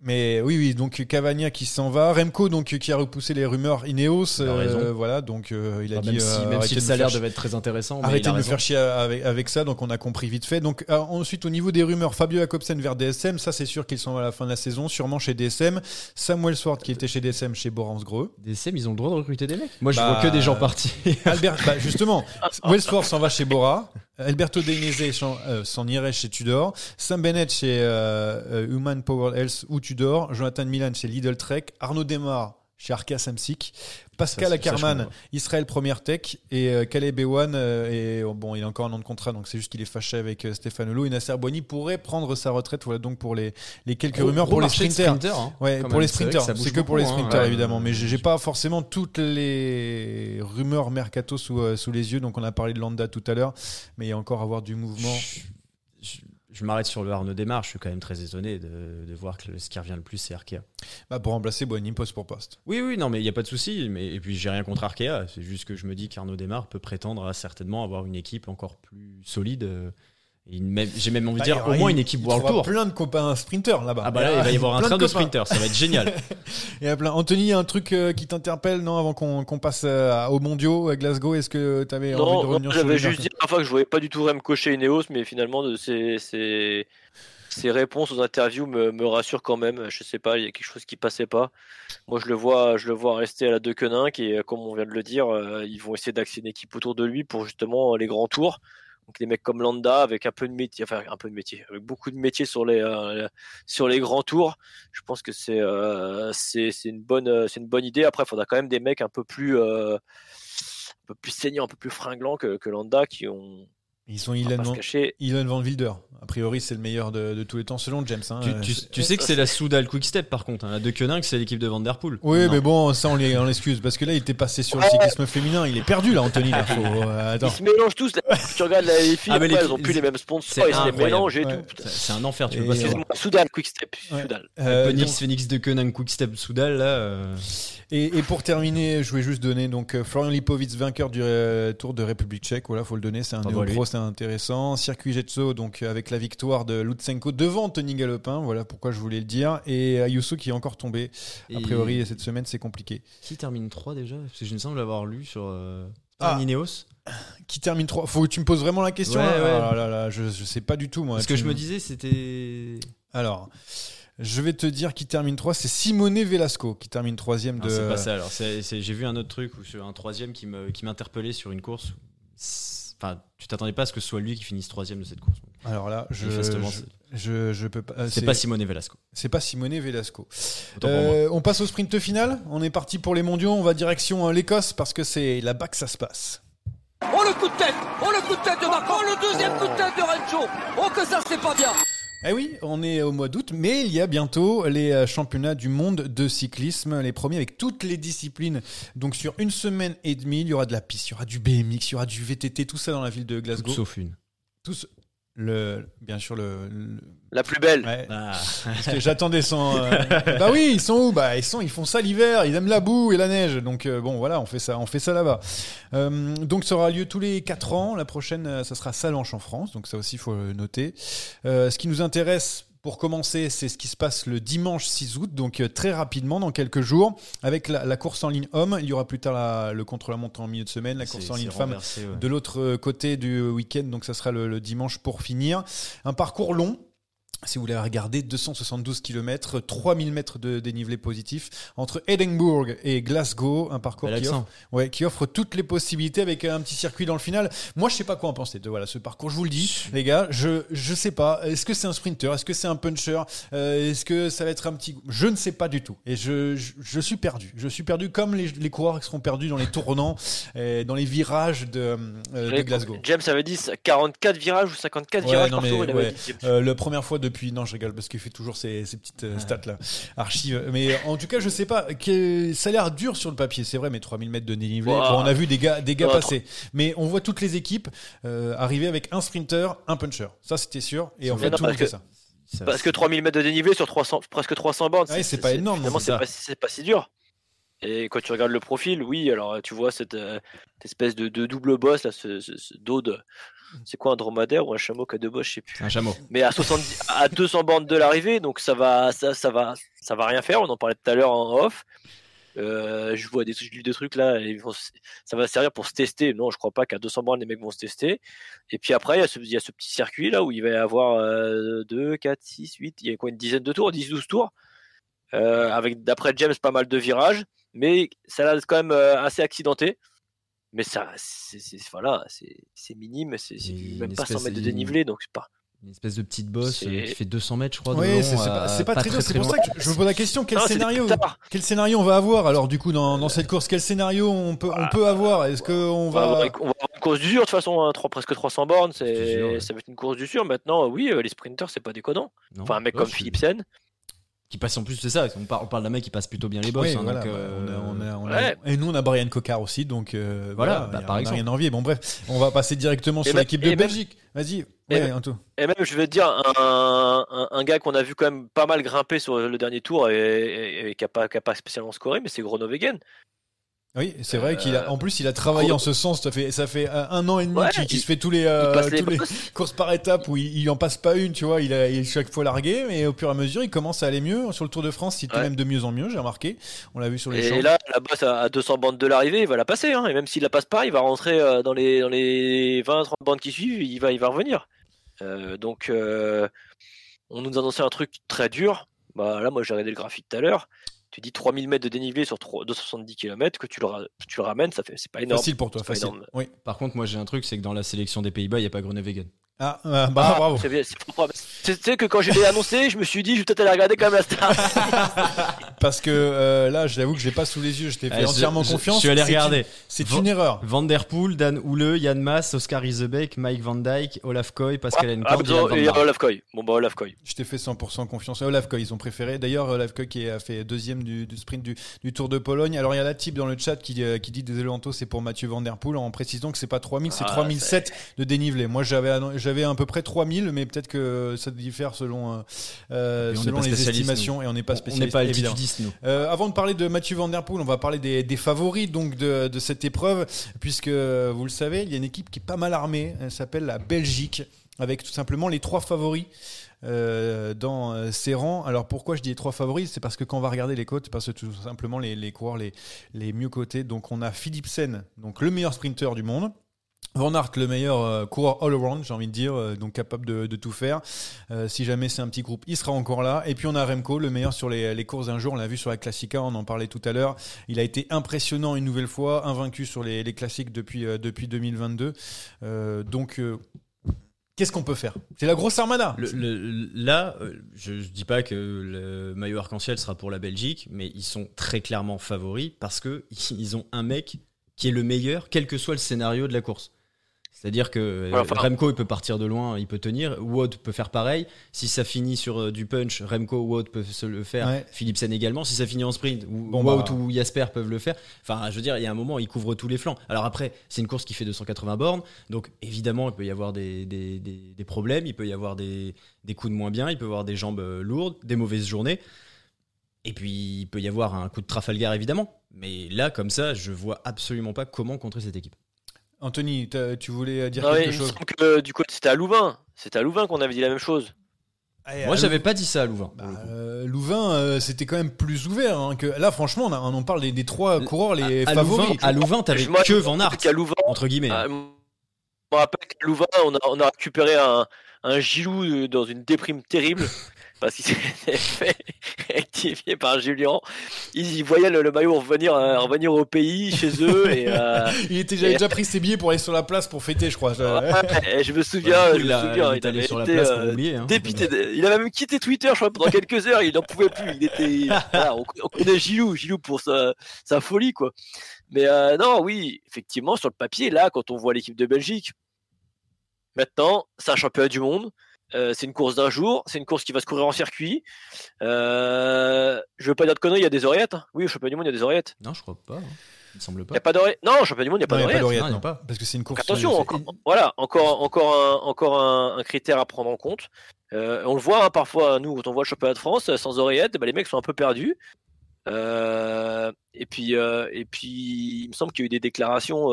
Mais oui, oui, donc Cavagna qui s'en va, Remco donc qui a repoussé les rumeurs Ineos, Il a euh, voilà, donc euh, il a Enfin, dit même si, euh, même si le salaire devait être très intéressant, mais Arrêtez de me faire chier avec, avec ça, donc on a compris vite fait. Donc euh, ensuite au niveau des rumeurs, Fabio Jacobsen vers DSM, ça c'est sûr qu'ils sont à la fin de la saison, sûrement chez DSM. Samuel Swart qui était chez DSM chez Borans Greux. DSM, ils ont le droit de recruter des mecs. Moi, je Bah, vois que des gens partis. Albert, bah, justement, Wellsworth s'en va chez Bora. Alberto Dainese euh, s'en irait chez Tudor. Sam Bennett chez euh, euh, Human Power Health ou Tudor. Jonathan Milan chez Lidl Trek. Arnaud Demar chez Arca Samsic. Pascal comprends. Israël Première Tech. Et euh, Caleb Ewan, euh, et, oh, bon, il a encore un an de contrat, donc c'est juste qu'il est fâché avec euh, Stéphane Hulot. Et Nasser Boigny pourrait prendre sa retraite. Voilà donc pour les, les quelques rumeurs pour les sprinters. sprinters, hein, Ouais, pour même. les sprinters, c'est que pour les hein. sprinters évidemment, mais j'ai pas forcément toutes les rumeurs mercato sous, euh, sous les yeux. Donc on a parlé de Landa tout à l'heure, mais il y a encore à avoir du mouvement. Je m'arrête sur le Arnaud Démarre. Je suis quand même très étonné de, de voir que le- ce qui revient le plus, c'est Arkea. Bah, pour remplacer Boigny poste pour poste. Oui, oui, non, mais il n'y a pas de souci. Mais, et puis, j'ai rien contre Arkea. C'est juste que je me dis qu'Arnaud Démarre peut prétendre à certainement avoir une équipe encore plus solide. J'ai même envie de Bah, il y dire au moins il- une équipe il World Tour. plein de copains sprinters là-bas. Ah bah là, il va y avoir un train de sprinters. Ça va être génial. Il y a plein. Anthony, il y a un truc euh, qui t'interpelle, non, avant qu'on passe euh, aux mondiaux à Glasgow. Est-ce que tu avais envie de revenir sur j'avais juste dit la fois que je voyais pas du tout Remco chez Ineos, mais finalement, de ces, ces, ces réponses aux interviews me, me rassurent quand même. Je sais pas, il y a quelque chose qui passait pas. Moi, je le vois, je le vois rester à la De Koenig et euh, comme on vient de le dire, euh, ils vont essayer d'axer une équipe autour de lui pour justement les grands tours. Donc des mecs comme Landa avec un peu de métier, enfin un peu de métier, avec beaucoup de métier sur les euh, sur les grands tours. Je pense que c'est euh, une bonne euh, une bonne idée. Après, il faudra quand même des mecs un peu plus un peu plus saignants, un peu plus fringlants que, que Landa qui ont Ils sont Ilan Van. Ilan Van Wilder. A priori, c'est le meilleur de, de tous les temps selon James. hein. tu, Euh, tu- sais que c'est la Soudal Quick Step par contre. hein. La de Koenig, c'est l'équipe de Van Der Poel. Oui, Non. mais bon, ça on l'excuse parce que là, il était passé sur le cyclisme féminin. Il est perdu là, Anthony. Là, faut, euh, attends. Ils se mélangent tous. là. tu regardes là, les filles, Ah, mais après, les- elles ont plus les mêmes sponsors, c'est ils se les mélangent et Ouais. tout. C'est- un enfer. Tu Et, peux pas euh, Soudal, Quick Step, Ouais. Soudal. Euh, Phoenix, donc- Phoenix de Koenig, Quick Step, Soudal, là. euh, Et, et pour terminer, je voulais juste donner donc Florian Lipovic, vainqueur du euh, Tour de République Tchèque. Voilà, faut le donner, c'est un à néo-pro, c'est intéressant. Circuit Jetso, donc euh, avec la victoire de Lutsenko devant Tony Galopin. Voilà pourquoi je voulais le dire. Et Ayuso qui est encore tombé. A et- priori, cette semaine, c'est compliqué. Qui termine 3 déjà? Parce que je me semble l'avoir lu sur. Euh... Ah. Ah, Ineos. Qui termine 3 Faut que tu me poses vraiment la question. Ouais, là ouais. Ah là là là, je, je sais pas du tout moi. Parce que je me- disais, c'était. Alors. Je vais te dire qui termine 3, c'est Simone Velasco qui termine troisième Non, de. c'est pas ça. Alors, j'ai vu un autre truc, ou un troisième qui me- qui m'interpellait sur une course. Enfin, tu t'attendais pas à ce que ce soit lui qui finisse troisième de cette course. Alors là, je, Manifestement, je, je, je peux pas. euh, C'est pas Simone Velasco. c'est pas Simone Velasco. Euh, on passe au sprint final. On est parti pour les mondiaux. On va direction euh, l'Écosse parce que c'est là-bas que ça se passe. Oh le coup de tête Oh le coup de tête de Marc Oh le deuxième coup de tête de Rencho Oh que ça c'est pas bien Eh oui, on est au mois d'août, mais il y a bientôt les euh, championnats du monde de cyclisme, les premiers avec toutes les disciplines. Donc sur une semaine et demie, il y aura de la piste, il y aura du BMX, il y aura du VTT, tout ça dans la ville de Glasgow. Sauf une. Le, bien sûr le. le- La plus belle. ouais, Ah. parce que j'attendais son. euh, bah oui, ils sont où? Bah ils sont, ils font ça l'hiver. Ils aiment la boue et la neige. Donc euh, bon, voilà, on fait ça, on fait ça là-bas. Euh, donc ça aura lieu tous les 4 ans. La prochaine, euh, ça sera Salanches en France. Donc ça aussi, il faut le noter. Euh, ce qui nous intéresse. Pour commencer, c'est ce qui se passe le dimanche 6 août, donc euh, très rapidement, dans quelques jours, avec la, la course en ligne homme. Il y aura plus tard la- le contre-la-montre en milieu de semaine, la course en ligne femme ouais. de l'autre côté du week-end, donc ça sera le, le dimanche pour finir. Un parcours long. Si vous voulez regarder, 272 km, 3000 mètres de dénivelé positif entre Edinburgh et Glasgow, un parcours qui offre, ouais, qui offre toutes les possibilités avec un petit circuit dans le final. Moi, je sais pas quoi en penser de voilà ce parcours. Je vous le dis, les gars, je je sais pas. Est-ce que c'est un sprinter? Est-ce que c'est un puncher? Euh, Est-ce que ça va être un petit Je ne sais pas du tout. Et je je, je suis perdu. Je suis perdu comme les, les coureurs qui seront perdus dans les tournants, et dans les virages de, euh, de Glasgow. James avait dit 44 virages ou 54 Ouais, virages non, par mais, ouais. dit. Euh, la première fois depuis, non, je rigole parce qu'il fait toujours ces, ces petites euh, stats là, archives. Mais en tout cas, je sais pas, que, ça a l'air dur sur le papier, c'est vrai, mais 3000 mètres de dénivelé. Wow. Bon, on a vu des gars, des gars Ouais, passer, mais on voit toutes les équipes euh, arriver avec un sprinter, un puncher. Ça, c'était sûr. Et en fait, non, tout le monde parce fait que- ça. Parce que 3000 mètres de dénivelé sur 300, presque 300 bornes, Ouais, c'est pas énorme, pas, c'est pas si dur. Et quand tu regardes le profil, oui, alors tu vois cette, euh, espèce de, de double boss, là, ce, ce- ce dos de. C'est quoi un dromadaire ou un chameau qui a deux bosses, je sais plus. Un chameau. Mais à 70, à 200 bornes de l'arrivée, donc ça va, ça, ça va, ça va rien faire. On en parlait tout à l'heure en off. Euh, je vois des, je lis des trucs là, et vont ça va servir pour se tester. Non, je crois pas qu'à 200 bornes les mecs vont se tester. Et puis après, il y a ce, il y a ce petit circuit là où il va y avoir euh, 2, 4, 6, 8, il y a quoi, une dizaine de tours, 10, 12 tours. Euh, avec d'après James pas mal de virages, mais ça reste quand même euh, assez accidenté. Mais ça, c'est c'est- voilà, c'est c'est minime, c'est même pas 100 espèce mètres de dénivelé, donc c'est pas. Une espèce de petite bosse C'est- euh, qui fait 200 mètres, je crois. de Oui, c'est c'est pas, euh, c'est pas très dur. C'est pour ça que je me pose la question quel Non, scénario, quel scénario on va avoir? Alors du coup dans, dans cette course Quel scénario on peut, on peut avoir? Est-ce qu'on On va, avoir, va une- on va avoir une course du sûr, de toute façon, hein, trois- presque 300 bornes, C'est c'est sûr, ouais. ça va être une course du sûr. Maintenant, oui, euh, les sprinters, c'est pas déconnant. Non. Enfin, un mec Ouais, comme Philipsen, Qui passe en plus, c'est ça. On parle, on parle d'un mec qui passe plutôt bien les bosses. Oui, hein, voilà, donc, bah, euh, on a- on a- on a- ouais. Et nous, on a Brian Cocard aussi, donc euh, Voilà, voilà, bah, y a- par on a exemple. rien envier. Bon, bref, on va passer directement Et sur l'équipe de Belgique. Vas-y, et ouais, et même, je vais te dire, un, un, un gars qu'on a vu quand même pas mal grimper sur le dernier tour et, et- et qui a pas, qui a pas spécialement scoré, mais c'est Gronovegen. Oui, c'est vrai qu'il a, en plus, il a travaillé en ce sens. Ça fait, ça fait un an et demi Ouais, qu'il qu'il il- se fait tous les, euh, les les courses par étapes où il, il en passe pas une, tu vois. Il a, il est chaque fois largué, mais au fur et à mesure, il commence à aller mieux. Sur le Tour de France, il était Ouais. même de mieux en mieux, j'ai remarqué. On l'a vu sur les champs. Et là, la bosse à à 200 bandes de l'arrivée, il va la passer. Hein. Et même s'il la passe pas, il va rentrer euh, dans les, dans les 20-30 bandes qui suivent, il va, il va revenir. Euh, donc, euh, on nous annonçait un truc très dur. Bah, là, moi, j'ai regardé le graphique tout à l'heure. Tu dis 3000 mètres de dénivelé sur 3 270 km, que tu le, ra- tu le ramènes, ça fait, c'est pas énorme. Facile pour toi, facile. Oui. Par contre, moi j'ai un truc, c'est que dans la sélection des Pays-Bas, il n'y a pas Groenewegen. Ah, euh, bah, Ah, bravo. c'est Tu sais que quand je l'ai annoncé, je me suis dit, je vais peut-être aller regarder quand même la star. Parce que euh, là, j'avoue que je l'ai pas sous les yeux. Je t'ai fait Ah, je- entièrement je- confiance. Je suis allé regarder. C'est une erreur. Van Der Poel, Dan Houle, Yann Maas, Oscar Isebeck, Mike Van Dyke, Olaf Koy, Pascal Ah, Enkamp, Dylan Van et. Olaf Koy. Bon, bah, Olaf Koy. Je t'ai fait 100% confiance. Olaf Koy, ils ont préféré. D'ailleurs, Olaf Koy qui a fait deuxième du, du sprint du, du Tour de Pologne. Alors, il y a la type dans le chat qui, euh, qui dit désolé Anto, c'est pour Mathieu Van Der Poel en précisant que c'est pas 3000, c'est Ah, 3007 de dénivelé. Moi, j'avais j'avais à peu près 3000, mais peut-être que ça diffère selon, euh, euh, selon les spécialiste, estimations et on n'est pas On n'est spécialiste. pas nous. Euh, avant de parler de Mathieu Van Der Poel, on va parler des, des favoris donc de, de cette épreuve, puisque vous le savez, il y a une équipe qui est pas mal armée. Elle s'appelle la Belgique, avec tout simplement les trois favoris. euh, dans ses rangs. Alors pourquoi je dis les trois favoris? C'est parce que quand on va regarder les cotes, parce que tout simplement les, les coureurs les, les mieux cotés. Donc on a Philipsen, donc le meilleur sprinter du monde. Van Aert, le meilleur euh, coureur all-around, j'ai envie de dire, euh, donc capable de, tout faire. Euh, si jamais c'est un petit groupe, il sera encore là. Et puis on a Remco, le meilleur sur les, courses d'un jour. On l'a vu sur la Classica, on en parlait tout à l'heure. Il a été impressionnant une nouvelle fois, invaincu sur les, classiques depuis, euh, depuis 2022. Euh, donc, qu'est-ce qu'on peut faire? C'est la grosse armada. Là, je ne dis pas que le maillot arc-en-ciel sera pour la Belgique, mais ils sont très clairement favoris parce que ils ont un mec qui est le meilleur, quel que soit le scénario de la course. C'est-à-dire que euh, Ouais, enfin- Remco, il peut partir de loin, il peut tenir. Wout peut faire pareil. Si ça finit sur euh, du punch, Remco, Wout peuvent se le faire. Ouais. Philipsen également. Si ça finit en sprint, Bon, Wout bah. ou Jasper peuvent le faire. Enfin, je veux dire, il y a un moment, il couvre tous les flancs. Alors après, c'est une course qui fait 280 bornes. Donc évidemment, il peut y avoir des, des- des- des problèmes. Il peut y avoir des, des coups de moins bien. Il peut y avoir des jambes euh, lourdes, des mauvaises journées. Et puis, il peut y avoir un coup de Trafalgar, évidemment. Mais là, comme ça, je vois absolument pas comment contrer cette équipe. Anthony, tu voulais dire Non, quelque il me chose semble que euh, du coup, c'était à Louvain. C'était à Louvain qu'on avait dit la même chose. Moi, à j'avais pas dit ça à Louvain. Bah, euh, Louvain, euh, c'était quand même plus ouvert. hein, que là, franchement, on, a- on en parle des, des trois coureurs les à, à favoris. Louvain, à Louvain, t'avais que Van Aert, qu'à Louvain, entre guillemets. Je me rappelle qu'à Louvain, on a, on a récupéré un, un Gilou euh, dans une déprime terrible parce qu'il s'était fait rectifier par Julien. Il, il voyait le, le maillot revenir, euh, revenir au pays, chez eux. Et, euh, Il était, j'avais déjà pris ses billets pour aller sur la place pour fêter, je crois. ouais, et je me souviens, Ouais, je il me a- souviens, il avait sur la été, place pour euh, oublier, hein. dépité. de- Il avait même quitté Twitter, je crois, pendant quelques heures. Il n'en pouvait plus. Il était, voilà, on, on connaît Gilou, Gilou pour sa, sa folie, quoi. Mais euh, non, oui, effectivement, sur le papier, là, quand on voit l'équipe de Belgique, maintenant, c'est un championnat du monde. Euh, c'est une course d'un jour, c'est une course qui va se courir en circuit. Euh, je veux pas dire de conneries, il y a des oreillettes. hein. Oui, au championnat du monde, il y a des oreillettes. Non, je crois pas. hein. Il me semble Il pas. n'y a pas d'oreillettes. Non, au championnat du monde, il n'y a pas Non, il y a pas d'oreillettes. il y pas. Parce que c'est une course. Attention, encore, voilà, encore, encore, un, encore un, un critère à prendre en compte. Euh, on le voit hein, parfois, nous, quand on voit le championnat de France sans oreillette, bah, les mecs sont un peu perdus. Euh, et puis, euh, et puis, il me semble qu'il y a eu des déclarations.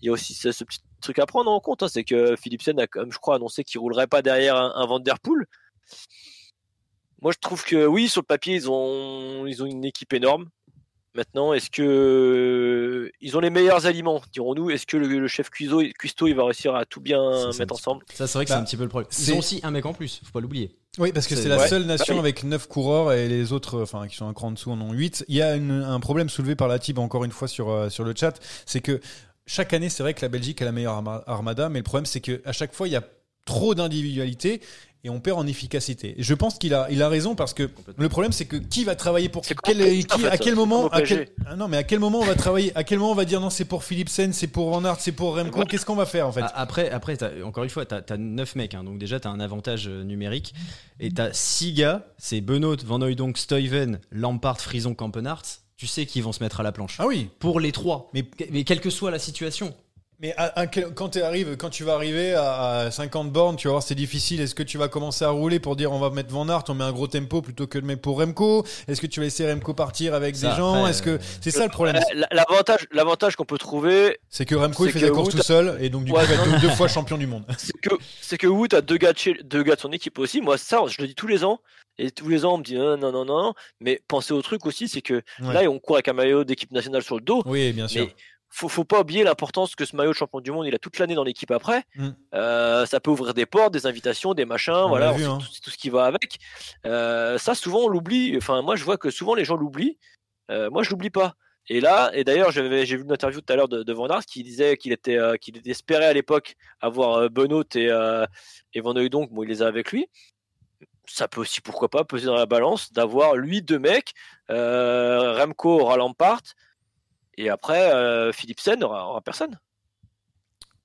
Il y a aussi ce, ce petit truc à prendre en compte, hein, c'est que Philipsen a, comme je crois, annoncé qu'il roulerait pas derrière un, un Van Der Poel. Moi, je trouve que oui, sur le papier, ils ont, ils ont une équipe énorme. Maintenant, est-ce que ils ont les meilleurs aliments, dirons-nous? Est-ce que le, le chef Cuisto, Cuisto, il va réussir à tout bien mettre ensemble? Ça, c'est vrai que Bah, c'est un petit peu le problème. Ils c'est- ont aussi un mec en plus, faut pas l'oublier. Oui, parce que C'est- la ouais. seule nation Ah oui. avec 9 coureurs et les autres, enfin, qui sont un cran en dessous, en ont 8. Il y a une- un problème soulevé par la TIB encore une fois sur, euh, sur le chat, c'est que chaque année, c'est vrai que la Belgique a la meilleure arma- armada, mais le problème, c'est qu'à chaque fois, il y a trop d'individualité et on perd en efficacité. Et je pense qu'il a, il a raison parce que le problème, c'est que qui va travailler pour quel, qui- en fait, à quel moment, à quel, ah non, mais à quel moment on va travailler, à quel moment on va dire non, c'est pour Philipsen, c'est pour Van Aert, c'est pour Remco, qu'est-ce qu'on va faire en fait? Après, après t'as- encore une fois, tu as, 9 mecs, hein, donc déjà tu as un avantage euh, numérique. Et tu as 6 gars, c'est Benoît, Van Hooydonk, Stuyven, Lampard, Frison, Kampenhardt. Tu sais qu'ils vont se mettre à la planche. Ah oui. Pour les trois. Mais- Mais, quelle que soit la situation. Mais à- à quel- quand, tu arrives, quand tu vas arriver à, à 50 bornes, tu vas voir c'est difficile. Est-ce que tu vas commencer à rouler pour dire on va mettre Van Aert, on met un gros tempo plutôt que de mettre pour Remco? Est-ce que tu vas laisser Remco partir avec Ça, des gens? Est-ce que euh, c'est ça le problème? Euh, L'avantage, l'avantage qu'on peut trouver, C'est que Remco il fait la course tout seul et donc du Ouais, coup il va être deux fois champion du monde. c'est que c'est que Wood a deux gars de chez- deux gars de son équipe aussi. Moi, ça, je le dis tous les ans. Et tous les ans, on me dit non, non, non, non. Mais pensez au truc aussi, c'est que Ouais. là, on court avec un maillot d'équipe nationale sur le dos. Oui, bien sûr. Mais faut, faut pas oublier l'importance que ce maillot de champion du monde, il a toute l'année dans l'équipe après. Mm. Euh, ça peut ouvrir des portes, des invitations, des machins, On voilà, vu, hein. tout, tout ce qui va avec. Euh, ça, souvent, on l'oublie. Enfin, moi, je vois que souvent les gens l'oublient. Euh, moi, je l'oublie pas. Et là, et d'ailleurs, j'ai vu une interview tout à l'heure de, de Van Aert qui disait qu'il était, euh, qu'il espérait à l'époque avoir euh, Benoît et, euh, et Van Hooydonk, bon, il les a avec lui. Ça peut aussi, pourquoi pas, peser dans la balance d'avoir lui deux mecs, euh, Remco aura Lampard, et après, euh, Philipsen aura, aura personne.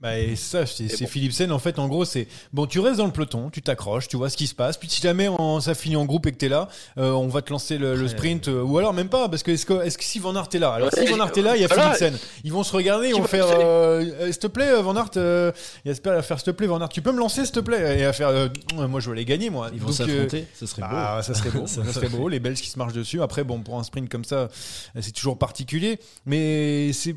Bah, et ça, c'est bon. Philipsen en fait. En gros, c'est bon, tu restes dans le peloton, tu t'accroches, tu vois ce qui se passe. Puis si jamais on, ça finit en groupe et que t'es là, euh, on va te lancer le, le sprint, euh, ou alors même pas, parce que est-ce que, est-ce que si Van Aert est là, alors Ouais, si Van Aert est là, il y a voilà. Philipsen. Ils vont se regarder, ils vont faire, euh, euh, s'il te plaît, euh, Van Aert, euh, Jasper va faire s'il te plaît, Van Aert, tu peux me lancer s'il te plaît, et à faire, euh, moi je veux les gagner moi. Ils vont euh, s'affronter, ce serait bah, ça serait beau, Ça ça serait beau. Les Belges qui se marchent dessus. Après, bon, pour un sprint comme ça, c'est toujours particulier. Mais c'est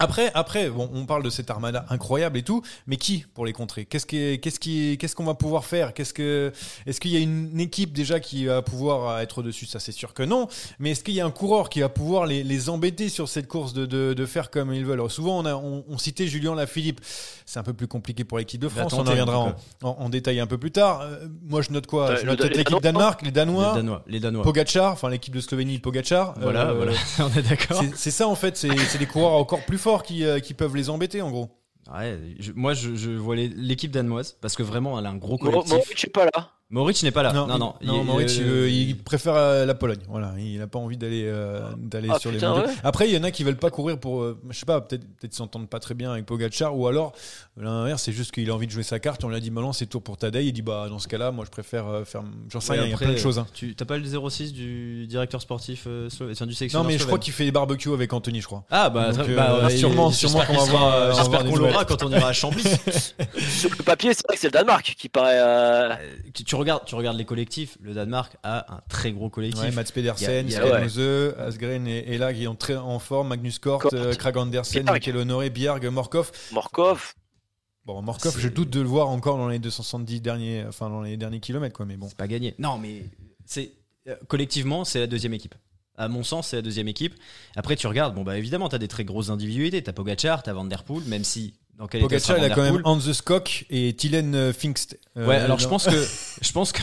après, après, bon, on parle de cette armada incroyable et tout, mais qui pour les contrer? Qu'est-ce qu'est-ce qui, qu'est-ce qu'on va pouvoir faire? Qu'est-ce que, est-ce qu'il y a une équipe déjà qui va pouvoir être dessus? Ça, c'est sûr que non. Mais est-ce qu'il y a un coureur qui va pouvoir les, les embêter sur cette course de, de, de faire comme ils veulent? Alors, Souvent, on a, on, on citait Julien Lafilippe. C'est un peu plus compliqué pour l'équipe de France. On en reviendra en en, détail un peu plus tard. Euh, moi, je note quoi? Je note l'équipe Danois. Danemark, les Danois. Les Danois. Les Danois. Pogacar, enfin l'équipe de Slovénie, Pogacar. Voilà, Euh, voilà. On est d'accord. c'est- C'est ça en fait, c'est c'est des coureurs encore plus forts qui, euh, qui peuvent les embêter en gros. Ouais, je- moi, je, je vois les- l'équipe danoise parce que vraiment, elle a un gros collectif. Pas là. Moritz n'est pas là. Non, non. il, non, Il- Moritz, il, euh, veut- il préfère euh, la Pologne. Voilà, il n'a pas envie d'aller euh, d'aller Ah, sur putain, les mondiaux. ouais. Après, il y en a qui veulent pas courir pour, euh, je sais pas, peut-être peut-être s'entendent pas très bien avec Pogacar, ou alors l'inverse, c'est juste qu'il a envie de jouer sa carte. On lui a dit, maintenant c'est tour pour Tadej. Il dit, bah dans ce cas-là, moi je préfère euh, faire. J'en sais rien, il y a plein de choses. hein. Tu t'as pas le 06 du directeur sportif euh, du sélectionneur Non, mais je crois qu'il fait des barbecues avec Anthony, je crois. Ah bah, Donc, euh, bah, ouais, sûrement- sûrement j'espère qu'on va voir, J'espère qu'on l'aura quand on ira à Chambly. Sur le papier, c'est vrai que c'est le Danemark qui paraît. tu regardes, tu regardes les collectifs. Le Danemark a un très gros collectif. Ouais, Mats Pedersen, Skalmose, Asgren et, et là qui sont très en forme, Magnus Kort, Kort. euh, Krag Andersen. Michael Honoré, Bjerg, Morkov. Morkov. Bon, Morkov, je doute de le voir encore dans les 270 derniers, enfin dans les derniers kilomètres, quoi. Mais bon. C'est pas gagné. Non, mais c'est euh, collectivement, c'est la deuxième équipe. À mon sens, c'est la deuxième équipe. Après, tu regardes, bon, bah évidemment, tu as des très grosses individualités. Tu as Pogacar, tu as Van Der Poel, même si dans quel Pogacar, il a quand même. Hans the Skok et Tilen euh, Pfingst. Euh, Ouais, alors je pense que je pense que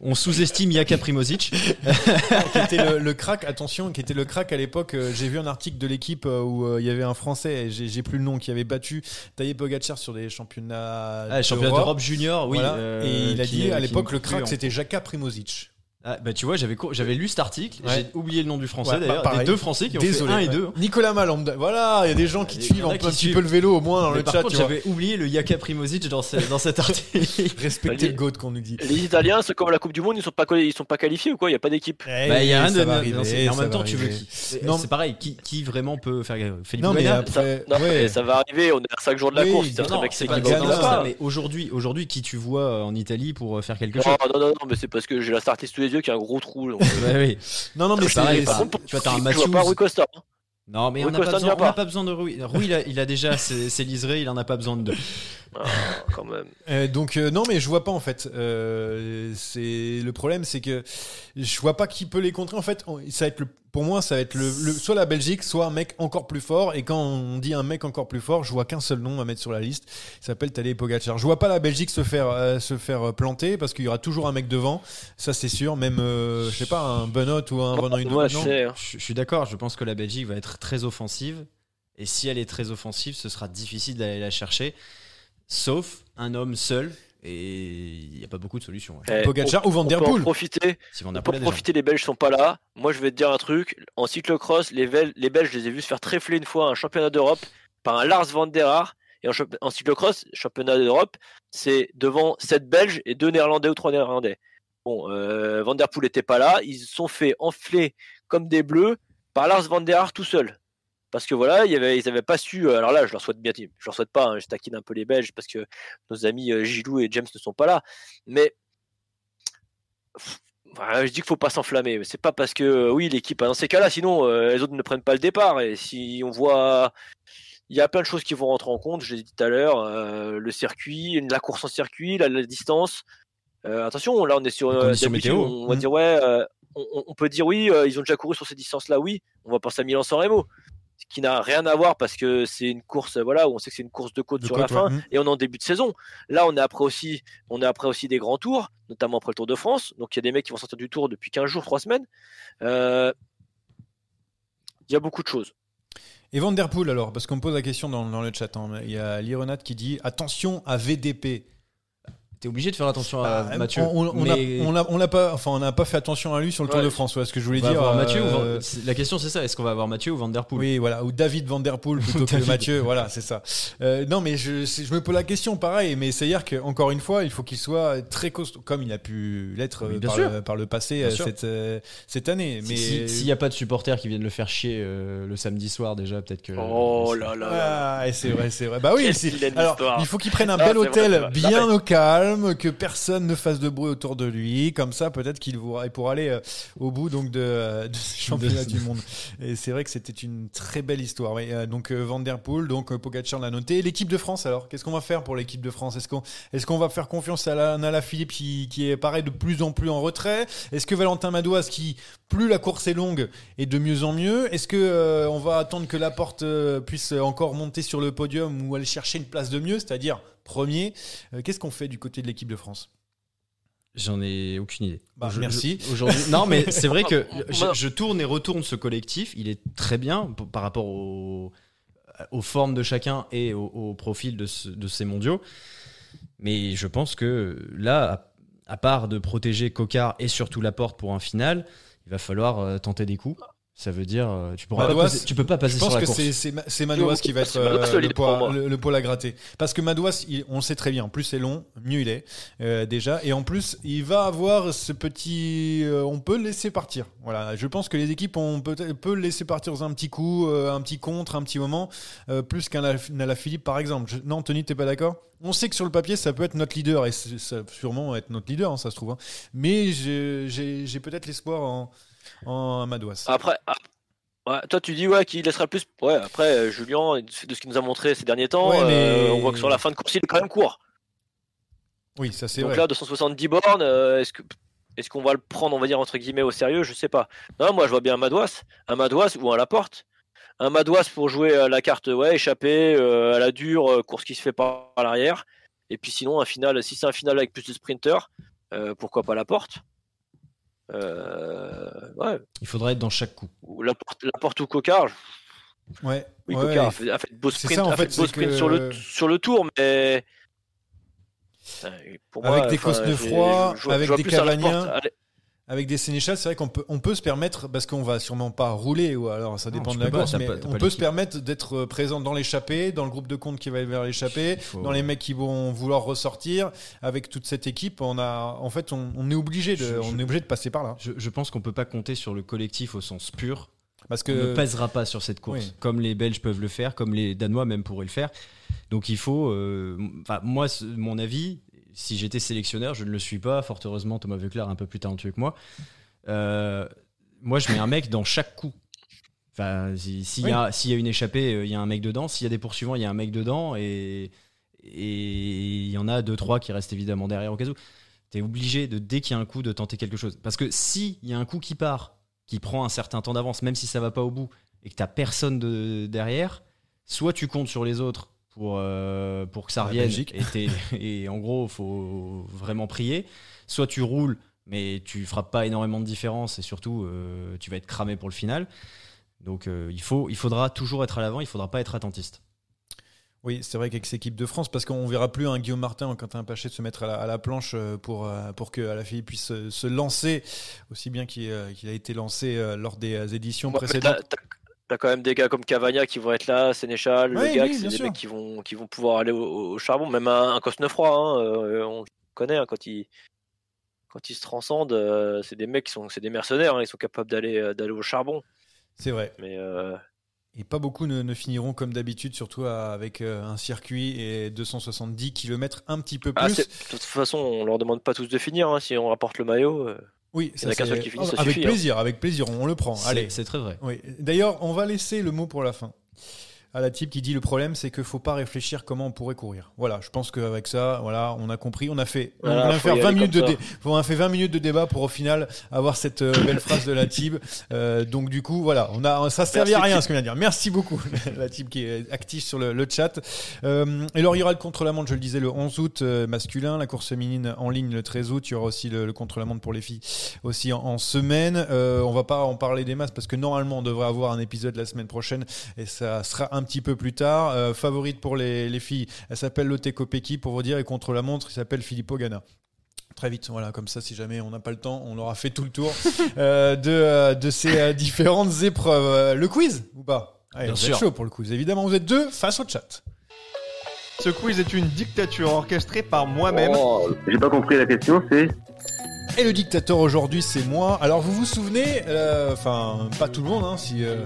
on sous-estime Yaka Primozic. qui était le, le crack, attention, qui était le crack à l'époque. euh, J'ai vu un article de l'équipe où il y avait un Français, et j'ai plus le nom, qui avait battu Taye Pogacar sur des championnats Ah, championnat d'Europe junior, oui. Voilà. euh, et il a qui- dit à l'époque le crack en- c'était Jaka Primozic. Ah, bah tu vois, j'avais co- j'avais lu cet article, Ouais. j'ai oublié le nom du français Ouais, bah, d'ailleurs, pareil. des deux français qui ont Désolé. fait un et ouais. deux. Nicolas Malambda. Voilà, il y a des gens qui Il y suivent a un, qui peu- un petit suivent. peu le vélo au moins dans Mais le par chat. contre, tu vois. j'avais oublié le Yaka Primozic dans, ce- dans cet article. Respectez le goat qu'on nous dit. Les Italiens, c'est comme la Coupe du Monde, ils sont pas, quali- ils sont pas qualifiés ou quoi? Il y a pas d'équipe. Eh, bah, il y a rien de non, c'est- en même temps, tu veux qui? C'est Non. c'est pareil, qui, qui vraiment peut faire Felipe Non, mais Gana après, Ça, ouais. va arriver, on est à 5 jours de la Oui, course. C'est un Non, mec c'est qui pas va Ghana. dans exactement le ça, pas. mais aujourd'hui, aujourd'hui, qui tu vois euh, en Italie pour euh, faire quelque chose? Non, non, non, non, mais c'est parce que j'ai la startlist sous les yeux qui a un gros trou. donc, Ouais, oui. Non, non, mais C'est pareil, par- contre, tu vois, t'as un Matthews. vois pas Rui Costa. hein. Non, mais on Rui n'a pas, besoin- n'y a on n'a pas. pas besoin de Rui. Rui, il a, il a déjà ses, ses liserés, il en a pas besoin de deux. Ah, quand même. Euh, donc euh, non mais je vois pas en fait. Euh, c'est le problème c'est que je vois pas qui peut les contrer en fait. on- Ça va être le, pour moi ça va être le, le- soit la Belgique soit un mec encore plus fort et quand on dit un mec encore plus fort je vois qu'un seul nom à mettre sur la liste. Il s'appelle Tadej Pogacar. Je vois pas la Belgique se faire euh, se faire planter parce qu'il y aura toujours un mec devant. Ça c'est sûr. Même euh, je sais pas un Benoît ou un non c'est- hein. Je, je suis d'accord, je pense que la Belgique va être très offensive. Et si elle est très offensive, ce sera difficile d'aller la chercher. Sauf un homme seul. Et il n'y a pas beaucoup de solutions. ouais. Eh, Pogacar on- ou Van Der Poel. profiter. Si Van Der Poel déjà. profiter, les Belges sont pas là. Moi, je vais te dire un truc. En cyclocross, les, Vel- les Belges, je les ai vus se faire tréfler une fois à un championnat d'Europe par un Lars van der Haar. Et en, en cyclocross, championnat d'Europe, c'est devant 7 Belges et 2 Néerlandais ou 3 Néerlandais. Bon, euh, Van Der Poel n'était pas là. Ils se sont fait enfler comme des bleus par Lars van der Haar tout seul. Parce que voilà, il y avait, ils n'avaient pas su. euh, Alors là, je leur souhaite bien, je leur souhaite pas. hein, je taquine un peu les Belges parce que nos amis euh, Gilou et James ne sont pas là. Mais je dis qu'il faut pas s'enflammer. C'est pas parce que euh, oui l'équipe dans ces cas-là, sinon euh, les autres ne prennent pas le départ. Et si on voit, il y a plein de choses qui vont rentrer en compte. Je l'ai dit tout à l'heure, euh, le circuit, la course en circuit, la, la distance. Euh, attention, là on est sur météo. On va Mhm. dire ouais, on, on peut dire oui, ils ont déjà couru sur ces distances-là. Oui, on va penser à Milan-San Remo, qui n'a rien à voir parce que c'est une course, voilà, où on sait que c'est une course de côte De sur côte, la fin ouais. Et on est en début de saison. Là, on est après aussi, on est après aussi des grands tours, notamment après le Tour de France. Donc il y a des mecs qui vont sortir du Tour depuis 15 jours, 3 semaines. Euh, Il y a beaucoup de choses. Et Van Der Poel alors, parce qu'on me pose la question dans, dans le chat. hein. Il y a Lironat qui dit attention à VDP. T'es obligé de faire attention à Bah, Mathieu. On, on, a- mais on a- on l'a pas, enfin, on n'a pas fait attention à lui sur le Tour Ouais. de France. Ouais, ce que je voulais on va dire. avoir Mathieu ou euh, Van- c'est- La question c'est ça, est-ce qu'on va avoir Mathieu ou Van Der Poel? Oui, voilà, ou David Van Der Poel plutôt que. Mathieu, voilà, c'est ça. Euh, non, mais je, c'est- je me pose la question, pareil, mais c'est-à-dire qu'encore une fois, il faut qu'il soit très costaud, comme il a pu l'être Oui, euh, par, le, par le passé euh, cette, euh, cette année. Mais si- S'il n'y a pas de supporters qui viennent le faire chier euh, le samedi soir déjà, peut-être que. Oh là là. là. Ah, c'est vrai, c'est vrai. Bah oui, c'est- alors il faut qu'il prenne un Ah, bel c'est hôtel c'est bien au calme, que personne ne fasse de bruit autour de lui, comme ça peut-être qu'il pourra, aller euh, au bout donc de, euh, de ce championnat du monde. Et c'est vrai que c'était une très belle histoire. oui. Euh, donc Van Der Poel, donc Pogacar l'a noté. L'équipe de France alors, qu'est-ce qu'on va faire pour l'équipe de France? Est-ce qu'on qu'on va faire confiance à la, Nala Philippe qui, qui est pareil de plus en plus en retrait? Est-ce que Valentin Madouas qui plus la course est longue et de mieux en mieux Est-ce que euh, on va attendre que Laporte euh, puisse encore monter sur le podium ou aller chercher une place de mieux, c'est-à-dire premier Euh, Qu'est-ce qu'on fait du côté de l'équipe de France? J'en ai aucune idée. Bah, Je- merci. je- Aujourd'hui, non, mais c'est vrai que je, tourne et retourne ce collectif. Il est très bien p- par rapport au- aux formes de chacun et au, au profil de, ce- de ces mondiaux. Mais je pense que là, à, à part de protéger Cocard et surtout la porte pour un final, il va falloir euh, tenter des coups. Ça veut dire, euh, tu pourras pas Madouas, passer- tu peux pas passer Je sur pense la que course. c'est- c'est Ma- c'est Madouas qui va être euh, le poids, le, le poil à gratter. Parce que Madouas, il- on le sait très bien, plus c'est long, mieux il est euh, déjà. Et en plus, il va avoir ce petit... euh, on peut le laisser partir. Voilà, je pense que les équipes on peut, peut le laisser partir dans un petit coup, euh, un petit contre, un petit moment, euh, plus qu'un Ala- Nala Philippe par exemple. Je- non, Tony, t'es pas d'accord? On sait que sur le papier, ça peut être notre leader, et ça va sûrement être notre leader, hein, ça se trouve. hein. Mais j'ai peut-être l'espoir en, en Madouas. Après, ah, ouais, toi tu dis ouais qu'il laissera le plus. Ouais, après euh, Julien, de ce qu'il nous a montré ces derniers temps, Ouais, mais- euh, on voit que sur la fin de course il est quand même court. Oui, ça c'est Donc là, 270 bornes, euh, est-ce que est-ce qu'on va le prendre, on va dire entre guillemets, au sérieux? Je sais pas. Non, moi je vois bien un Madouas, un Madouas ou un Laporte. un Madouas pour jouer à la carte ouais, échappée, euh, à la dure, course qui se fait par à l'arrière. Et puis sinon, un final, si c'est un final avec plus de sprinters, pourquoi pas la porte euh, ouais. Il faudrait être dans chaque coup. Ou la porte, la porte ou Cocard. Ouais. Oui, ouais, Cocard a fait, a fait ça, en a fait, que- sur, le, sur le tour, mais. Euh, Avec des Cosnefroy, je- je- je avec des à. Allez, Avec des Sénéchal, c'est vrai qu'on peut, on peut se permettre, parce qu'on va sûrement pas rouler, ou alors ça dépend de la course, mais on peut se permettre d'être euh, présent dans l'échappée, dans le groupe de compte qui va vers l'échappée, faut- dans les mecs qui vont vouloir ressortir. Avec toute cette équipe, on a, en fait, on, on est obligé de, Je- je- on est obligé de passer par là. Je, je pense qu'on peut pas compter sur le collectif au sens pur. Parce On ne que, pèsera pas sur cette course, Oui. comme les Belges peuvent le faire, comme les Danois même pourraient le faire. Donc il faut, euh, moi, mon avis, si j'étais sélectionneur, je ne le suis pas. Fort heureusement, Thomas Veuclair est un peu plus talentueux que moi. Euh, moi, je mets un mec dans chaque coup. Enfin, si- s'il y, a- s'il y a une échappée, euh, il y a un mec dedans. S'il y a des poursuivants, il y a un mec dedans. Et il y en a deux, trois qui restent évidemment derrière au cas où. T'es obligé de dès qu'il y a un coup de tenter quelque chose. Parce que si il y a un coup qui part, qui prend un certain temps d'avance, même si ça va pas au bout, et que t'as personne de, derrière, soit tu comptes sur les autres pour, euh, pour que ça revienne. Et, en gros, faut vraiment prier. Soit tu roules, mais tu feras pas énormément de différence et surtout euh, tu vas être cramé pour le final. Donc euh, il, faut, il faudra toujours être à l'avant, il faudra pas être attentiste. oui, c'est vrai qu'avec cette équipe de France, parce qu'on verra plus un Guillaume Martin ou un Quentin Paché se mettre à la, à la planche pour, pour que Alaphilippe puisse se, se lancer aussi bien qu'il a été lancé lors des éditions précédentes. T'as- quand même des gars comme Cavagna qui vont être là, Sénéchal, Ouais, le gars, oui, c'est des sûr. mecs qui vont, qui vont pouvoir aller au, au charbon. Même un, un Cosnefroy, hein, euh, on le connaît, hein, quand il quand ils se transcendent, euh, c'est des mecs qui sont, c'est des mercenaires, hein, ils sont capables d'aller euh, d'aller au charbon. C'est vrai. Mais euh, Et pas beaucoup ne, ne finiront comme d'habitude, surtout avec un circuit et 270 km un petit peu ah, plus. de toute façon, on leur demande pas tous de finir. hein, si on rapporte le maillot, oui, c'est- seul qui finit, ça avec suffit, hein. plaisir, avec plaisir, on le prend. C'est- Allez. C'est très vrai. Oui. D'ailleurs, on va laisser le mot pour la fin. À la type qui dit le problème, c'est qu'il faut pas réfléchir comment on pourrait courir. Voilà, je pense qu'avec ça, voilà, on a compris. On a fait, Voilà, on a fait y 20 aller minutes de dé- on a fait 20 minutes de débat pour au final avoir cette euh, belle phrase de la type. Euh, donc du coup, voilà, on a, ça servait à rien ce qu'on vient de dire. Merci beaucoup, la type qui est active sur le, le chat. Euh, et alors, il y aura le contre-la-montre, je le disais, le 11 août masculin, la course féminine en ligne le 13 août. Il y aura aussi le, le contre-la-montre pour les filles aussi en, en semaine. Euh, on va pas en parler des masses parce que normalement, on devrait avoir un épisode la semaine prochaine et ça sera un petit peu plus tard. Euh, favorite pour les, les filles, elle s'appelle Lotte Kopecky pour vous dire et contre-la-montre, il s'appelle Filippo Ganna. Très vite, voilà, comme ça, si jamais on n'a pas le temps, on aura fait tout le tour euh, de, euh, de ces euh, différentes épreuves. Euh, Le quiz ou pas? Allez, Bien vous sûr. êtes chaud pour le quiz. Évidemment, vous êtes deux face au chat. Ce quiz est une dictature orchestrée par moi-même. Oh, J'ai pas compris la question, c'est? Et le dictateur aujourd'hui, c'est moi. Alors, vous vous souvenez, euh, enfin, pas tout le monde, hein, si, euh,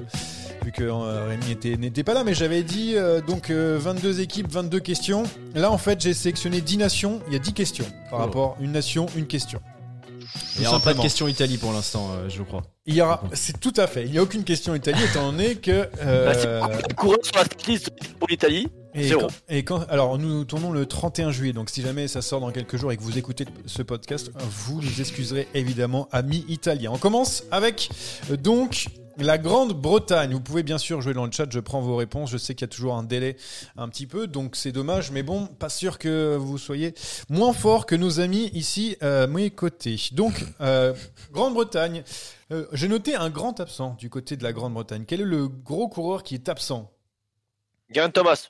vu que euh, Rémi était- n'était pas là, mais j'avais dit euh, donc euh, 22 équipes, 22 questions. Là, en fait, j'ai sélectionné 10 nations. Il y a 10 questions par Oh. rapport une nation, une question. Il n'y aura pas de question Italie pour l'instant, euh, je crois. Il y aura, c'est tout à fait. Il n'y a aucune question Italie étant donné que. euh, bah, c'est coureur sur la liste pour l'Italie. Et Zéro. quand, et quand- alors nous tournons le 31 juillet, donc si jamais ça sort dans quelques jours et que vous écoutez ce podcast, vous nous excuserez évidemment, amis italiens. On commence avec euh, donc la Grande-Bretagne. Vous pouvez bien sûr jouer dans le chat, je prends vos réponses. Je sais qu'il y a toujours un délai un petit peu, donc c'est dommage, mais bon, pas sûr que vous soyez moins fort que nos amis ici à mes côtés. Donc, euh, Grande-Bretagne. Euh, J'ai noté un grand absent du côté de la Grande-Bretagne. Quel est le gros coureur qui est absent? Garen Thomas,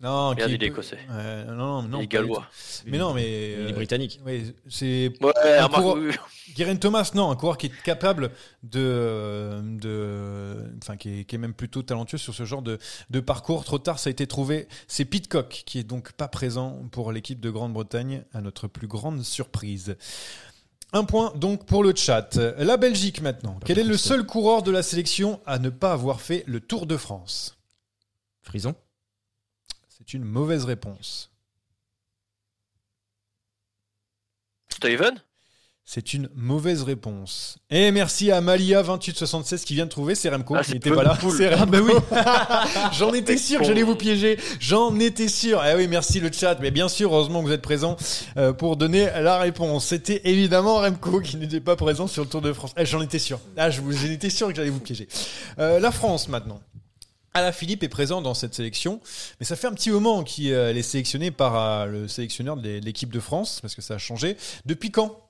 non, Regarde, qui il est peut- écossais. Ouais, non, non, non, il est pas du gallois. Mais non, mais. Il est euh, britannique. ouais, c'est. Ouais, Un remarque, coureur- oui, oui. Guerin Thomas, non, un coureur qui est capable de. de enfin, qui est, qui est même plutôt talentueux sur ce genre de, de parcours. Trop tard, ça a été trouvé. C'est Pitcock, qui est donc pas présent pour l'équipe de Grande-Bretagne, à notre plus grande surprise. Un point donc pour le chat. La Belgique maintenant. Quel est le seul coureur de la sélection à ne pas avoir fait le Tour de France? Frison C'est une mauvaise réponse. Steven? C'est une mauvaise réponse. Et merci à Malia2876 qui vient de trouver. C'est Remco Ah, qui n'était pas là. C'est Ah, bah Remco. J'en étais sûr que j'allais vous piéger. J'en étais sûr. Eh oui, merci le chat. Mais bien sûr, heureusement que vous êtes présents euh, pour donner la réponse. C'était évidemment Remco qui n'était pas présent sur le Tour de France. Eh, J'en étais sûr. Ah, je vous- étais sûr que j'allais vous piéger. Euh, la France maintenant. Philippe est présent dans cette sélection, mais ça fait un petit moment qu'il euh, est sélectionné par euh, le sélectionneur de l'équipe de France, parce que ça a changé. Depuis quand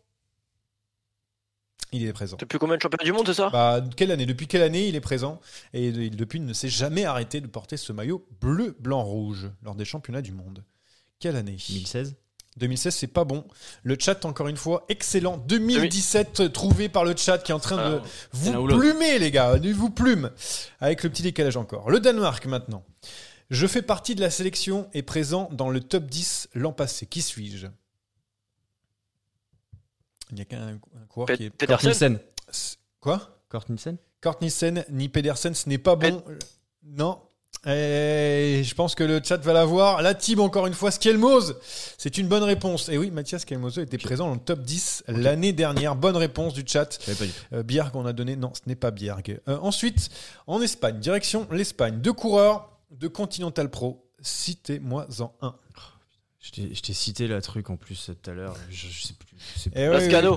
il est présent? Depuis combien de championnats du monde, c'est ça? Bah, Quelle année? Depuis quelle année il est présent? Et depuis, il ne s'est jamais arrêté de porter ce maillot bleu, blanc, rouge lors des championnats du monde. Quelle année? 2016 2016, c'est pas bon. Le chat, encore une fois, excellent. 2017, trouvé par le chat qui est en train de Ah, vous plumer, les gars. Ne vous plume. Avec le petit décalage encore. Le Danemark, maintenant. Je fais partie de la sélection et présent dans le top 10 l'an passé. Qui suis-je? Il n'y a qu'un un coureur Pe- qui est. Pedersen? Quoi? Kurt Nielsen ni Pedersen, ce n'est pas bon. Non. Et je pense que le chat va l'avoir. La team, encore une fois, Skelmose. C'est une bonne réponse. Et oui, Mathias Skelmose était présent dans le top 10 l'année dernière. Bonne réponse du chat. Euh, Bierg, on a donné. Non, ce n'est pas Bierg. Euh, ensuite, en Espagne, direction l'Espagne. Deux coureurs de Continental Pro. Citez-moi-en un. Je t'ai je t'ai cité la truc en plus tout à l'heure. Je, je sais plus. je sais plus. Eh.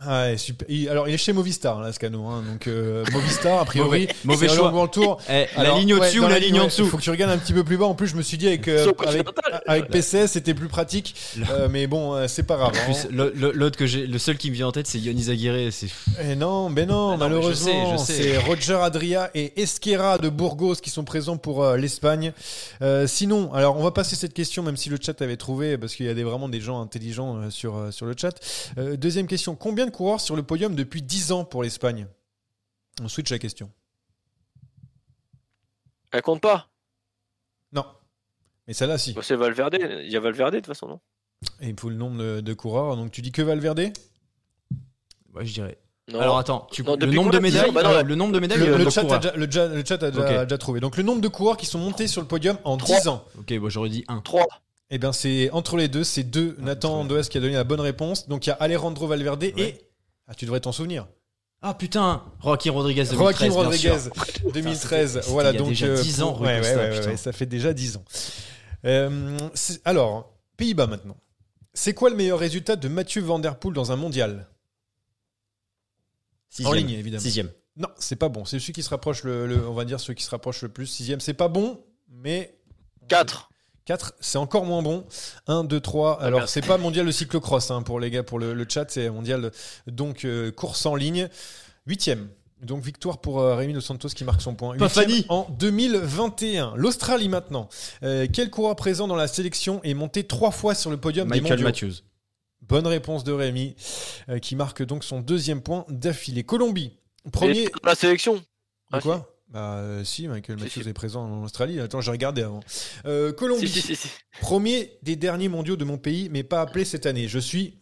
Ah Ouais, super. Il- alors, il est chez Movistar, là, Scano. Hein, donc, euh, Movistar, a priori, Mauvais- mauvais c'est choix. tour. Eh, la ligne au-dessus ou la ligne en dessous Faut que tu regardes un petit peu plus bas. En plus, je me suis dit avec, euh, avec, PCS, c'était plus pratique. Euh, mais bon, euh, c'est pas grave. En plus, hein. le- le- l'autre que j'ai, le seul qui me vient en tête, c'est Yonis Aguirre. C'est Eh non, mais non, Ah non, mais malheureusement, je sais, je sais. c'est Roger Adria et Esquera de Burgos qui sont présents pour euh, l'Espagne. Euh, sinon, alors on va passer cette question, même si le chat avait trouvé, parce qu'il y a des, vraiment des gens intelligents euh, sur, euh, sur le chat. Euh, deuxième question, combien de coureurs sur le podium depuis 10 ans pour l'Espagne On switch la question. Elle compte pas? Non. Mais celle-là, si. Bah, c'est Valverde. Il y a Valverde de toute façon, non? Et il faut le nombre de, de coureurs. Donc tu dis que Valverde? Ouais, je dirais. Non. Alors attends, tu, Non, le nombre de de médailles, Bah non, euh, le nombre de médailles, le, euh, le de chat a coureurs. déjà, le, ja- le chat a déjà, Ok. déjà trouvé. Donc le nombre de coureurs qui sont montés sur le podium en Trois. 10 ans. Ok, bon, j'aurais dit 1. 3. Eh bien, c'est entre les deux, c'est deux. Nathan trop Andoes qui a donné la bonne réponse. Donc, il y a Alejandro Valverde et. Ah, tu devrais t'en souvenir. Ah putain, Joaquin Rodriguez 2013. Joaquin bien Rodriguez, sûr. 2013. c'était- voilà, il y a donc. déjà euh, 10 ans, pour- ouais, ouais, ouais, putain. ouais, ça fait déjà 10 ans. Euh, alors, Pays-Bas maintenant. C'est quoi le meilleur résultat de Mathieu Van Der Poel dans un mondial? Sixième. En ligne, évidemment. Sixième. Non, c'est pas bon. C'est celui qui se rapproche le, le- on va dire celui qui se rapproche le plus. Sixième, c'est pas bon, mais 4. 4, c'est encore moins bon. 1, 2, 3. Alors, merde. c'est pas mondial de cyclocross hein, pour les gars, pour le, le chat, c'est mondial donc euh, course en ligne. Huitième. Donc victoire pour euh, Rémi Dos Santos qui marque son point. Pas Fanny. En 2021. L'Australie maintenant. Euh, quel coureur présent dans la sélection est monté trois fois sur le podium des Michael mondiaux Matthews. Bonne réponse de Rémi euh, qui marque donc son deuxième point d'affilée. Colombie. Premier. La sélection. De Ah, quoi? Bah euh, si, Michael Matthews est présent en Australie. Attends, j'ai regardé avant. Euh, Colombie. Si, si, si, si. Premier des derniers mondiaux de mon pays, mais pas appelé cette année. Je suis.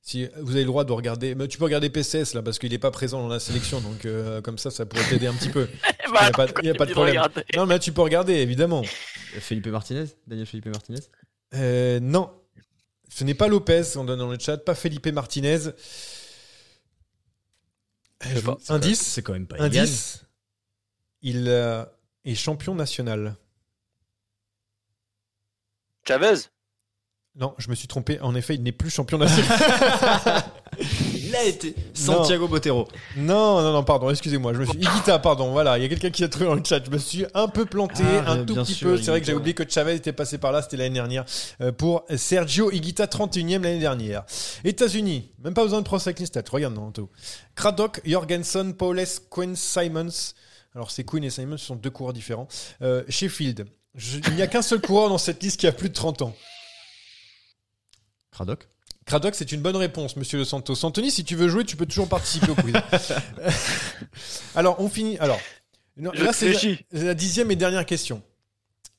Si vous avez le droit de regarder, mais tu peux regarder PCS là parce qu'il n'est pas présent dans la sélection, donc euh, comme ça, ça pourrait t'aider un petit peu. Il n'y a pas, y a pas de problème. Non, mais là tu peux regarder évidemment. Felipe Martinez Daniel Felipe Martinez? Euh, non, ce n'est pas Lopez, on donne dans le chat, pas Felipe Martinez. Je vous- C'est quand même- Indice, C'est quand même pas égal. indice. Il euh, est champion national. Chavez Non, je me suis trompé. En effet, il n'est plus champion national. Il a été Santiago Botero. non, non, non, pardon, excusez-moi. Je me suis. Iguita, pardon, voilà. Il y a quelqu'un qui a trouvé dans le chat. Je me suis un peu planté, Ah, un tout petit sûr, peu. C'est vrai que j'ai oublié que Chavez était passé par là. C'était l'année dernière. euh, pour Sergio Higuita, 31e l'année dernière. États-Unis, même pas besoin de Pro Cycling Stats. Regarde, non, tout. Craddock, Jorgensen, Paules, Quinn, Simons. Alors, c'est Quinn et Simons, ce sont deux coureurs différents. Euh, Sheffield. Je- il n'y a qu'un seul coureur dans cette liste qui a plus de 30 ans. Craddock Craddock, c'est une bonne réponse, monsieur Le Santos. Anthony, si tu veux jouer, tu peux toujours participer au quiz. alors, on finit. Alors, non, là, c'est la, dixième et dernière question.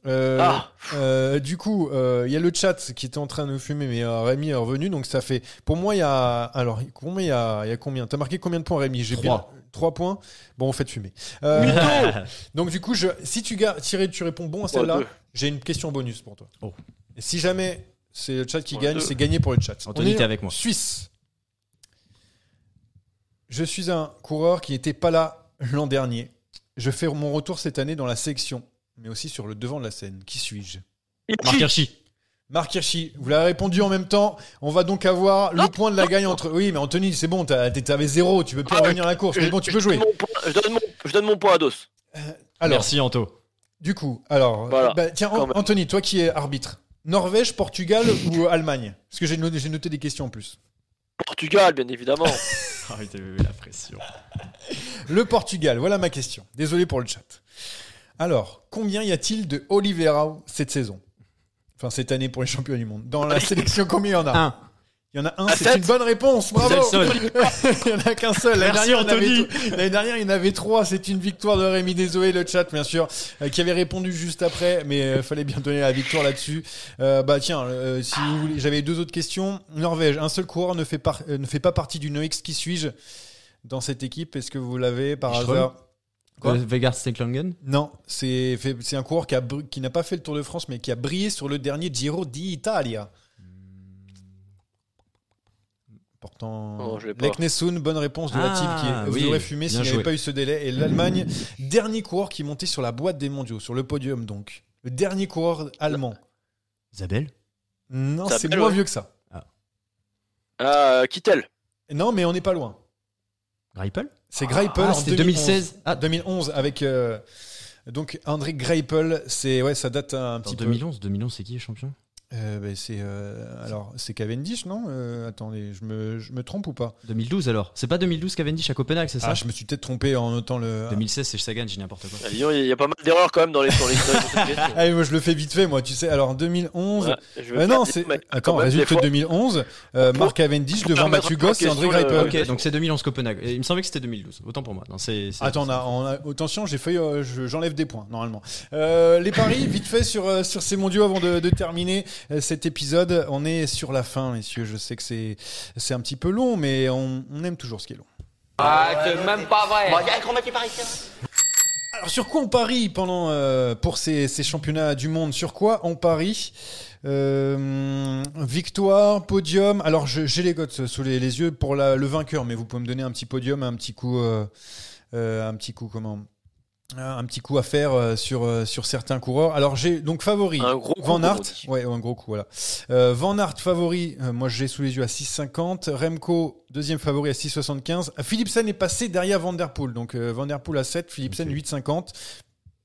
Euh, Ah. euh, du coup, euh, il y a le chat qui était en train de nous fumer, mais euh, Rémi est revenu, donc ça fait. Pour moi, il y a. Alors, moi, il y a, il y a combien? T'as marqué combien de points, Rémi? J'ai Trois. bien- Trois points? Bon, on fait de fumer. Euh, donc, du coup, je, si tu, tu réponds bon à celle-là, j'ai une question bonus pour toi. Oh. Et si jamais c'est le chat qui gagne, c'est gagné pour le chat. Anthony, t'es avec moi. Suisse. Je suis un coureur qui n'était pas là l'an dernier. Je fais mon retour cette année dans la sélection, mais aussi sur le devant de la scène. Qui suis-je? Marc Hirschi. Marc Hirschi, vous l'avez répondu en même temps. On va donc avoir le point de la gagne entre. Oui, mais Anthony, c'est bon, t'as- t'avais zéro, tu peux plus Ah, revenir à la course. Mais bon, tu peux jouer. Je donne mon, je donne mon point à Dos. Alors, Merci Anto. du coup, alors, Voilà, bah, tiens. Anthony, toi qui es arbitre, Norvège, Portugal ou Allemagne? Parce que j'ai noté, des questions en plus. Portugal, bien évidemment. Arrêtez la pression. Le Portugal, voilà ma question. Désolé pour le chat. Alors, combien y a-t-il de Oliveira cette saison? Enfin, cette année pour les champions du monde. Dans la sélection, combien il y en a? Un. Il y en a un, À c'est une bonne réponse, bravo C'est le seul. Il n'y en a qu'un seul. L'année dernière, il y en avait Anthony. tout- L'année dernière, il y en avait trois. C'est une victoire de Rémi Désolé, le chat, bien sûr, euh, qui avait répondu juste après, mais il fallait bien donner la victoire là-dessus. Euh, bah tiens, euh, si vous voulez, j'avais deux autres questions. Norvège, un seul coureur ne fait, par- euh, ne fait pas partie du Noix. Qui suis-je dans cette équipe? Est-ce que vous l'avez par hasard? Quoi? Euh, Steklangen Non, c'est un coureur qui n'a pas fait le Tour de France, mais qui a brillé sur le dernier Giro d'Italia. Pourtant, Oh, bonne réponse de la Ah, team qui vous oui, aurez fumé s'il n'y avait pas eu ce délai. Et l'Allemagne, dernier coureur qui montait sur la boîte des mondiaux, sur le podium donc. Le dernier coureur allemand. Isabelle Non, c'est moins ouais. vieux que ça. Ah, Kittel. Non, mais on n'est pas loin. Greipel C'est Greipel Ah, en c'était 2011. 2016. Ah, 2011 avec euh, donc André Greipel. C'est ouais, ça date un petit peu. 2011. 2011, c'est qui le champion? Euh, ben, c'est euh, alors c'est Cavendish non? Euh, Attendez, je me, je me trompe ou pas? 2012 alors. C'est pas 2012 Cavendish à Copenhague, c'est ça? Ah, je me suis peut-être trompé en notant le. 2016, c'est Sagan, j'ai n'importe quoi. Il y a pas mal d'erreurs quand même dans les dans les- questions. Ah, moi je le fais vite fait moi, tu sais. Alors 2011. Ouais, je veux Euh, non, c'est mais attends, résultat fois- 2011. euh, Marc Cavendish devant Mathieu Goss et André Greipel. Ok, donc c'est 2011 Copenhague. Et il me semblait que c'était 2012. Autant pour moi. Non, c'est. Attends, on a, on a- attention, j'ai failli, euh, je- j'enlève des points normalement. Euh, les paris, vite fait sur euh, sur ces mondiaux avant de, de terminer cet épisode. On est sur la fin, messieurs. Je sais que c'est c'est un petit peu long, mais on, on aime toujours ce qui est long. Ah, c'est même pas vrai. Alors sur quoi on parie pendant euh, pour ces, ces championnats du monde? Sur quoi on parie? Euh, Victoire, podium. Alors je- j'ai les cotes sous les, les yeux pour la- le vainqueur, mais vous pouvez me donner un petit podium, un petit coup, euh, euh, un petit coup comment? Euh, un petit coup à faire euh, sur euh, sur certains coureurs. Alors j'ai donc favori Un gros coup, Van Aert, ouais un gros coup voilà. Euh, Van Aert favori, euh, moi j'ai sous les yeux à 6,50. Remco deuxième favori à 6,75. Philipsen est passé derrière Van Der Poel, donc euh, Van Der Poel à 7, Philipsen 8,50.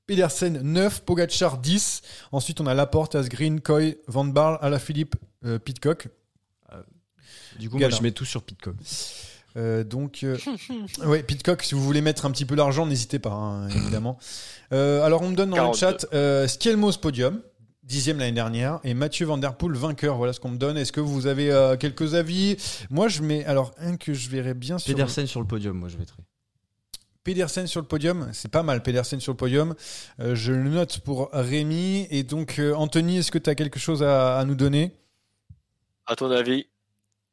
Pedersen 9, Pogacar 10. Ensuite, on a Laporte, Asgreen, Coy, Van Barl, Alaphilippe, euh, Pitcock. Du coup, moi, je mets tout sur Pitcock. Euh, donc, euh, ouais, Pitcock, si vous voulez mettre un petit peu d'argent, n'hésitez pas, hein, évidemment. Euh, alors, on me donne dans 42. le chat euh, Skelmos podium, dixième l'année dernière, et Mathieu Van Der Poel vainqueur. Voilà ce qu'on me donne. Est-ce que vous avez euh, quelques avis? Moi, je mets alors un que je verrais bien sur Pedersen sur le podium, moi, je mettrais. Pedersen sur le podium. C'est pas mal, Pedersen sur le podium. Euh, je le note pour Rémi. Et donc, euh, Anthony, est-ce que tu as quelque chose à, à nous donner? À ton avis?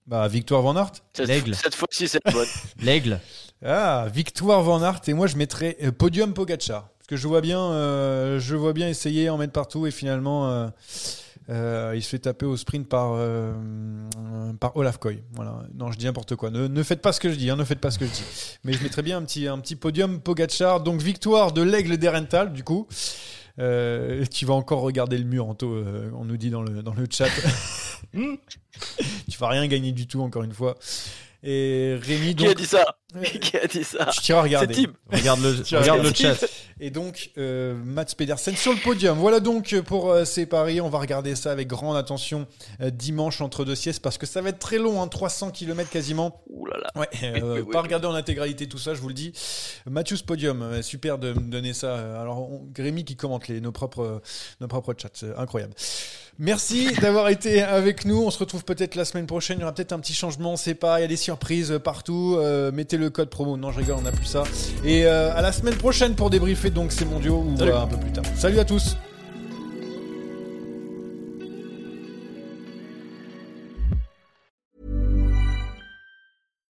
Bah, victoire Van. Cette, L'aigle. cette fois-ci, c'est bonne. L'aigle. Ah, victoire Van Aert et moi je mettrais euh, podium Pogacar parce que je vois bien, euh, je vois bien essayer en mettre partout et finalement euh, euh, il se fait taper au sprint par par Olaf Koy. Voilà. Non, je dis n'importe quoi. Ne, ne faites pas ce que je dis. hein, ne faites pas ce que je dis. Mais je mettrais bien un petit un petit podium Pogacar. Donc victoire de l'aigle d'Erental du coup. Tu vas encore regarder le mur, Anto, on nous dit dans le, dans le chat. tu vas rien gagner du tout, encore une fois. Et Rémi, Qui a dit ça? Qui a dit ça tu t'iras regarder. C'est Tim. Regarde le, Tiens, regarde le chat. Et donc, euh, Mats Pedersen sur le podium. Voilà donc pour euh, ces paris. On va regarder ça avec grande attention euh, dimanche entre deux siestes parce que ça va être très long, hein, 300 km quasiment. Ouh là là. Ouais, euh, Oui, oui, pas oui. regarder en intégralité tout ça, je vous le dis. Mathieu's Podium, euh, super de me donner ça. Euh, Alors, on- Grémy qui commente les, nos, propres, euh, nos propres chats, c'est incroyable. Merci d'avoir été avec nous. On se retrouve peut-être la semaine prochaine. Il y aura peut-être un petit changement, on sait pas. Il y a des surprises partout. Euh, mettez le code promo. Non, je rigole, on n'a plus ça. Et euh, à la semaine prochaine pour débriefer donc ces mondiaux ou Salut. euh, un peu plus tard. Salut à tous.